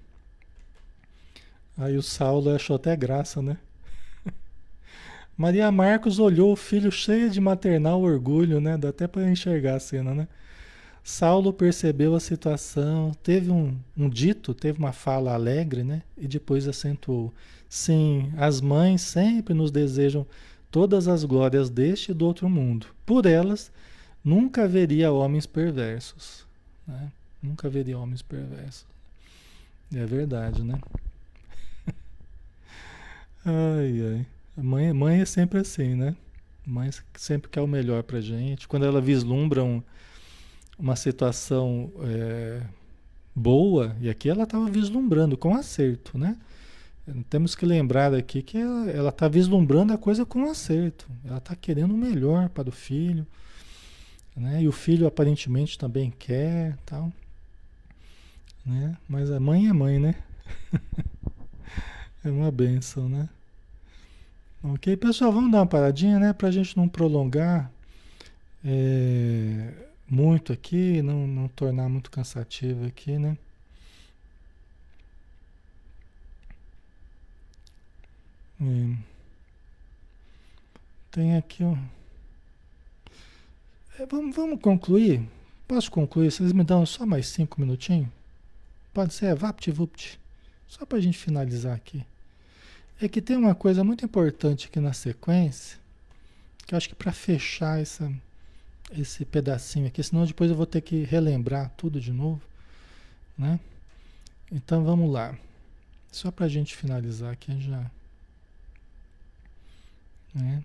Aí o Saulo achou até graça, né? Maria Marcos olhou o filho cheio de maternal orgulho, né? Dá até para enxergar a cena, né? Saulo percebeu a situação, teve um, um dito, teve uma fala alegre, né? E depois acentuou: Sim, as mães sempre nos desejam todas as glórias deste e do outro mundo. Por elas, nunca haveria homens perversos. Né? Nunca haveria homens perversos. É verdade, né? ai, ai. Mãe, mãe é sempre assim, né? Mãe sempre quer o melhor pra gente. Quando ela vislumbra um, uma situação é, boa, e aqui ela estava vislumbrando com acerto, né? Temos que lembrar aqui que ela está vislumbrando a coisa com acerto. Ela está querendo o melhor para o filho, né? E o filho aparentemente também quer, tal, né? Mas a mãe é mãe, né? é uma benção, né? Ok, pessoal, vamos dar uma paradinha, né? Para a gente não prolongar é, muito aqui, não, não tornar muito cansativo aqui, né? É. Tem aqui um. É, vamos, vamos concluir? Posso concluir? Vocês me dão só mais cinco minutinhos? Pode ser, vapt-vupt. Só para a gente finalizar aqui. É que tem uma coisa muito importante aqui na sequência, que eu acho que para fechar essa, esse pedacinho aqui, senão depois eu vou ter que relembrar tudo de novo, né? Então vamos lá. Só para a gente finalizar aqui já. Né?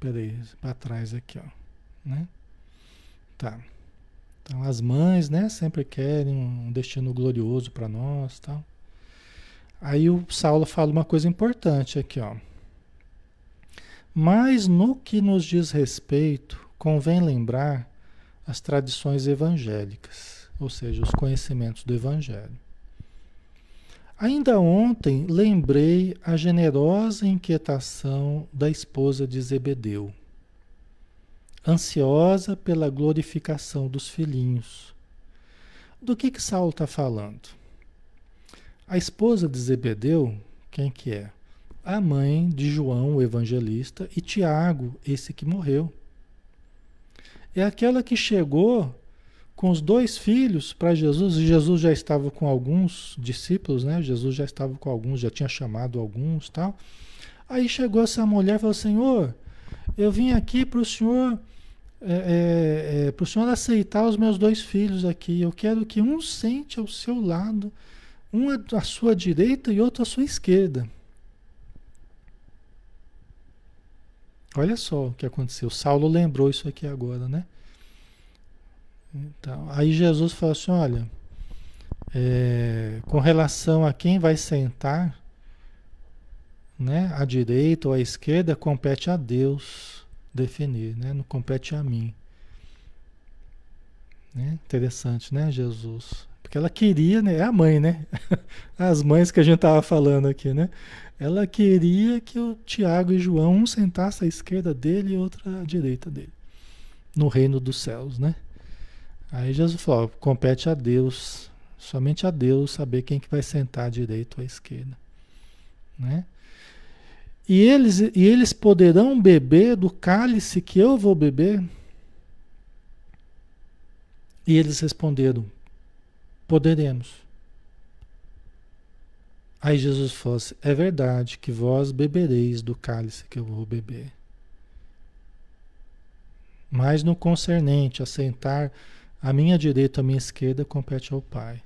Peraí, para trás aqui, ó. Né? Tá. Então as mães, né, sempre querem um destino glorioso para nós, tal. Aí o Saulo fala uma coisa importante aqui, ó. Mas no que nos diz respeito, convém lembrar as tradições evangélicas, ou seja, os conhecimentos do evangelho. Ainda ontem lembrei a generosa inquietação da esposa de Zebedeu, ansiosa pela glorificação dos filhinhos. Do que que Saulo está falando? A esposa de Zebedeu, quem que é? A mãe de João, o evangelista, e Tiago, esse que morreu. É aquela que chegou com os dois filhos para Jesus, e Jesus já estava com alguns discípulos, né? Jesus já estava com alguns, já tinha chamado alguns tal. Aí chegou essa mulher e falou: Senhor, eu vim aqui para o Senhor. É, é, é, para o Senhor aceitar os meus dois filhos aqui. Eu quero que um sente ao seu lado, um à sua direita e outro à sua esquerda. Olha só o que aconteceu. Saulo lembrou isso aqui agora, né? Então, aí Jesus falou assim: olha, é, com relação a quem vai sentar, né, à direita ou à esquerda, compete a Deus definir, né? não compete a mim. Né? Interessante, né, Jesus? Porque ela queria, né? É a mãe, né? As mães que a gente estava falando aqui, né? Ela queria que o Tiago e João um sentasse à esquerda dele e outra à direita dele. No reino dos céus, né? Aí Jesus falou, compete a Deus, somente a Deus saber quem que vai sentar à direita ou à esquerda. Né? E eles, e eles poderão beber do cálice que eu vou beber? E eles responderam, poderemos. Aí Jesus falou assim, é verdade que vós bebereis do cálice que eu vou beber. Mas no concernente a sentar a minha direita, a minha esquerda compete ao Pai.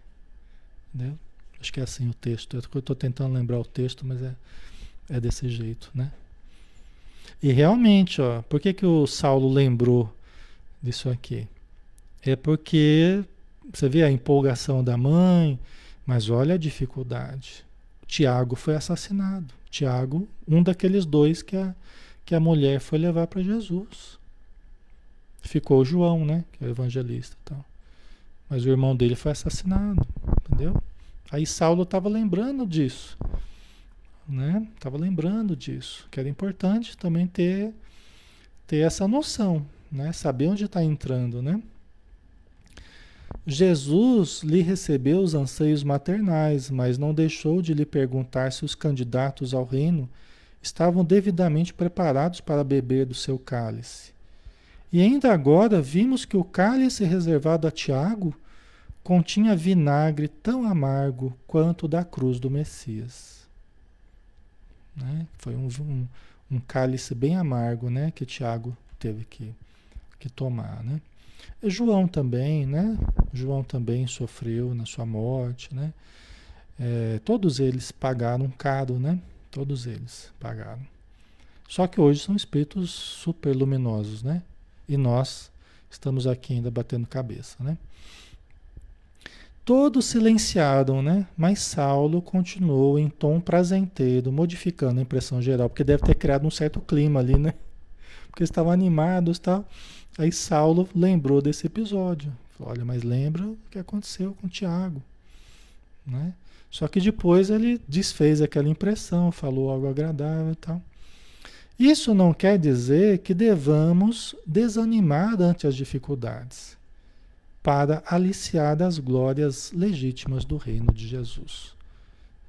Entendeu? Acho que é assim o texto. Eu estou tentando lembrar o texto, mas é, é desse jeito, né? E realmente, ó, por que, que o Saulo lembrou disso aqui? É porque você vê a empolgação da mãe, mas olha a dificuldade. Tiago foi assassinado. Tiago, um daqueles dois que a, que a mulher foi levar para Jesus. Ficou João, né? Que é o evangelista e tal. Mas o irmão dele foi assassinado, entendeu? Aí Saulo estava lembrando disso, né? Tava lembrando disso, que era importante também ter ter essa noção, né? Saber onde está entrando, né? Jesus lhe recebeu os anseios maternais, mas não deixou de lhe perguntar se os candidatos ao reino estavam devidamente preparados para beber do seu cálice. E ainda agora vimos que o cálice reservado a Tiago continha vinagre tão amargo quanto o da cruz do Messias. Né? Foi um, um, um cálice bem amargo, né? Que Tiago teve que, que tomar, né? João também, né? João também sofreu na sua morte, né? É, todos eles pagaram caro, né? Todos eles pagaram. Só que hoje são espíritos super luminosos, né? E nós estamos aqui ainda batendo cabeça, né? Todos silenciaram, né? Mas Saulo continuou em tom prazenteiro, modificando a impressão geral, porque deve ter criado um certo clima ali, né? Porque estavam animados e tal. Aí Saulo lembrou desse episódio. Falou, olha, mas lembra o que aconteceu com Tiago, né? Só que depois ele desfez aquela impressão, falou algo agradável e tal. Isso não quer dizer que devamos desanimar ante as dificuldades para aliciar das glórias legítimas do reino de Jesus.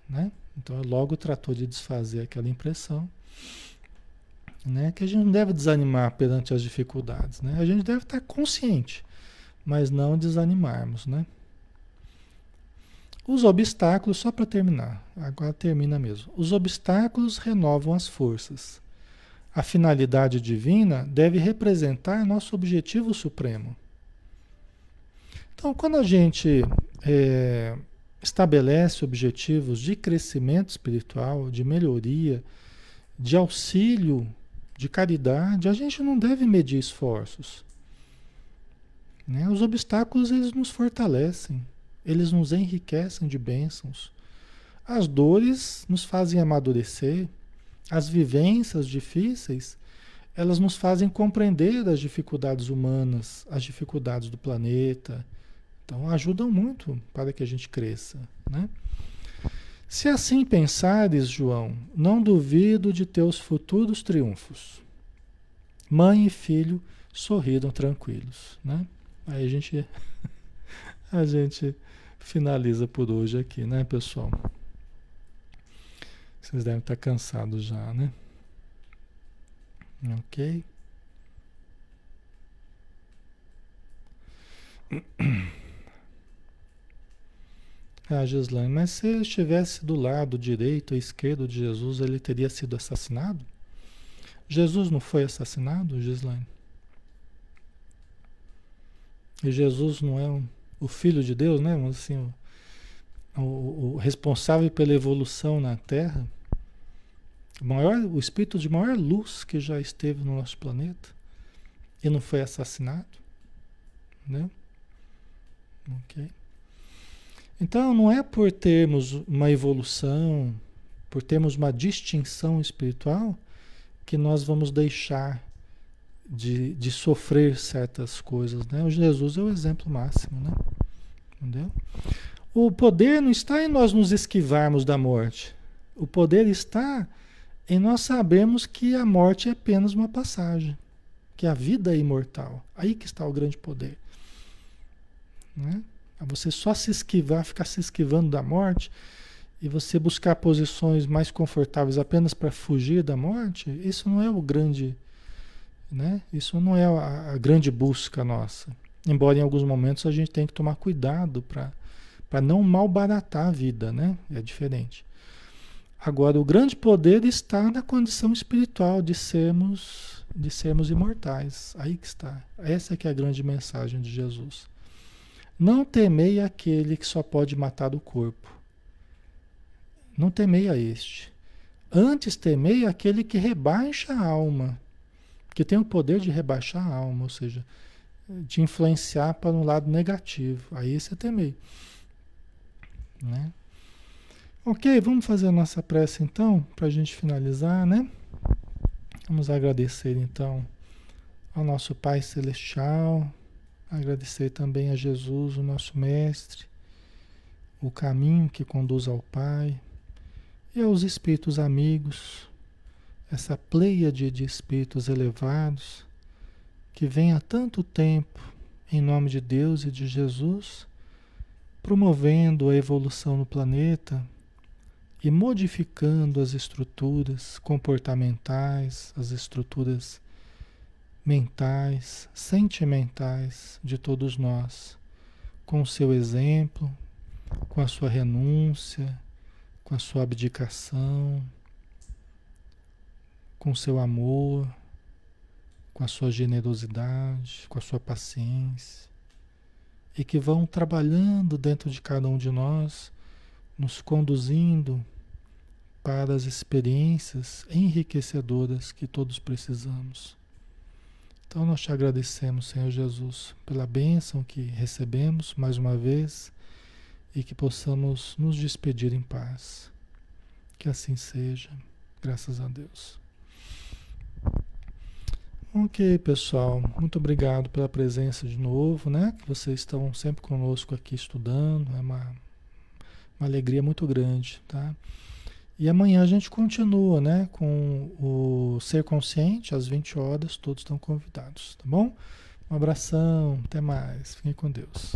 Né? Então, logo tratou de desfazer aquela impressão. Né? Que a gente não deve desanimar perante as dificuldades. Né? A gente deve estar consciente, mas não desanimarmos. Né? Os obstáculos, só para terminar, agora termina mesmo. Os obstáculos renovam as forças. A finalidade divina deve representar nosso objetivo supremo. Então, quando a gente é, estabelece objetivos de crescimento espiritual, de melhoria, de auxílio, de caridade, a gente não deve medir esforços. Né? Os obstáculos eles nos fortalecem, eles nos enriquecem de bênçãos. As dores nos fazem amadurecer, as vivências difíceis elas nos fazem compreender as dificuldades humanas, as dificuldades do planeta, então ajudam muito para que a gente cresça, né? Se assim pensares, João, não duvido de teus futuros triunfos. Mãe e filho sorriram tranquilos, né? Aí a gente a gente finaliza por hoje aqui, né, pessoal? Vocês devem estar cansados já, né? OK? Ah, Gislaine, mas se ele estivesse do lado direito ou esquerdo de Jesus, ele teria sido assassinado? Jesus não foi assassinado, Gislaine? E Jesus não é um, o Filho de Deus, né? Assim, o, o, o responsável pela evolução na Terra, o, maior, o espírito de maior luz que já esteve no nosso planeta, e não foi assassinado, né? Ok. Então, não é por termos uma evolução, por termos uma distinção espiritual, que nós vamos deixar de, de sofrer certas coisas. Né? O Jesus é o exemplo máximo. Né? Entendeu? O poder não está em nós nos esquivarmos da morte. O poder está em nós sabermos que a morte é apenas uma passagem, que a vida é imortal. Aí que está o grande poder. Né? Você só se esquivar, ficar se esquivando da morte e você buscar posições mais confortáveis apenas para fugir da morte, isso não é o grande, né? Isso não é a, a grande busca nossa. Embora em alguns momentos a gente tenha que tomar cuidado para para não malbaratar a vida, né? É diferente. Agora, o grande poder está na condição espiritual de sermos de sermos imortais. Aí que está. Essa é que é a grande mensagem de Jesus. Não temei aquele que só pode matar o corpo. Não temei a este. Antes temei aquele que rebaixa a alma, que tem o poder de rebaixar a alma, ou seja, de influenciar para um lado negativo. Aí você temei. Né? Ok, vamos fazer a nossa prece então, para a gente finalizar, né? Vamos agradecer então ao nosso Pai Celestial Agradecer também a Jesus, o nosso Mestre, o caminho que conduz ao Pai, e aos espíritos amigos, essa pleiade de espíritos elevados que vem há tanto tempo em nome de Deus e de Jesus, promovendo a evolução no planeta e modificando as estruturas comportamentais, as estruturas mentais, sentimentais de todos nós, com o seu exemplo, com a sua renúncia, com a sua abdicação, com seu amor, com a sua generosidade, com a sua paciência, e que vão trabalhando dentro de cada um de nós, nos conduzindo para as experiências enriquecedoras que todos precisamos. Então nós te agradecemos, Senhor Jesus, pela bênção que recebemos mais uma vez e que possamos nos despedir em paz. Que assim seja, graças a Deus. Ok, pessoal, muito obrigado pela presença de novo, né? Que vocês estão sempre conosco aqui estudando, é uma, uma alegria muito grande, tá? E amanhã a gente continua, né, com o Ser Consciente, às 20 horas, todos estão convidados, tá bom? Um abração, até mais, fiquem com Deus.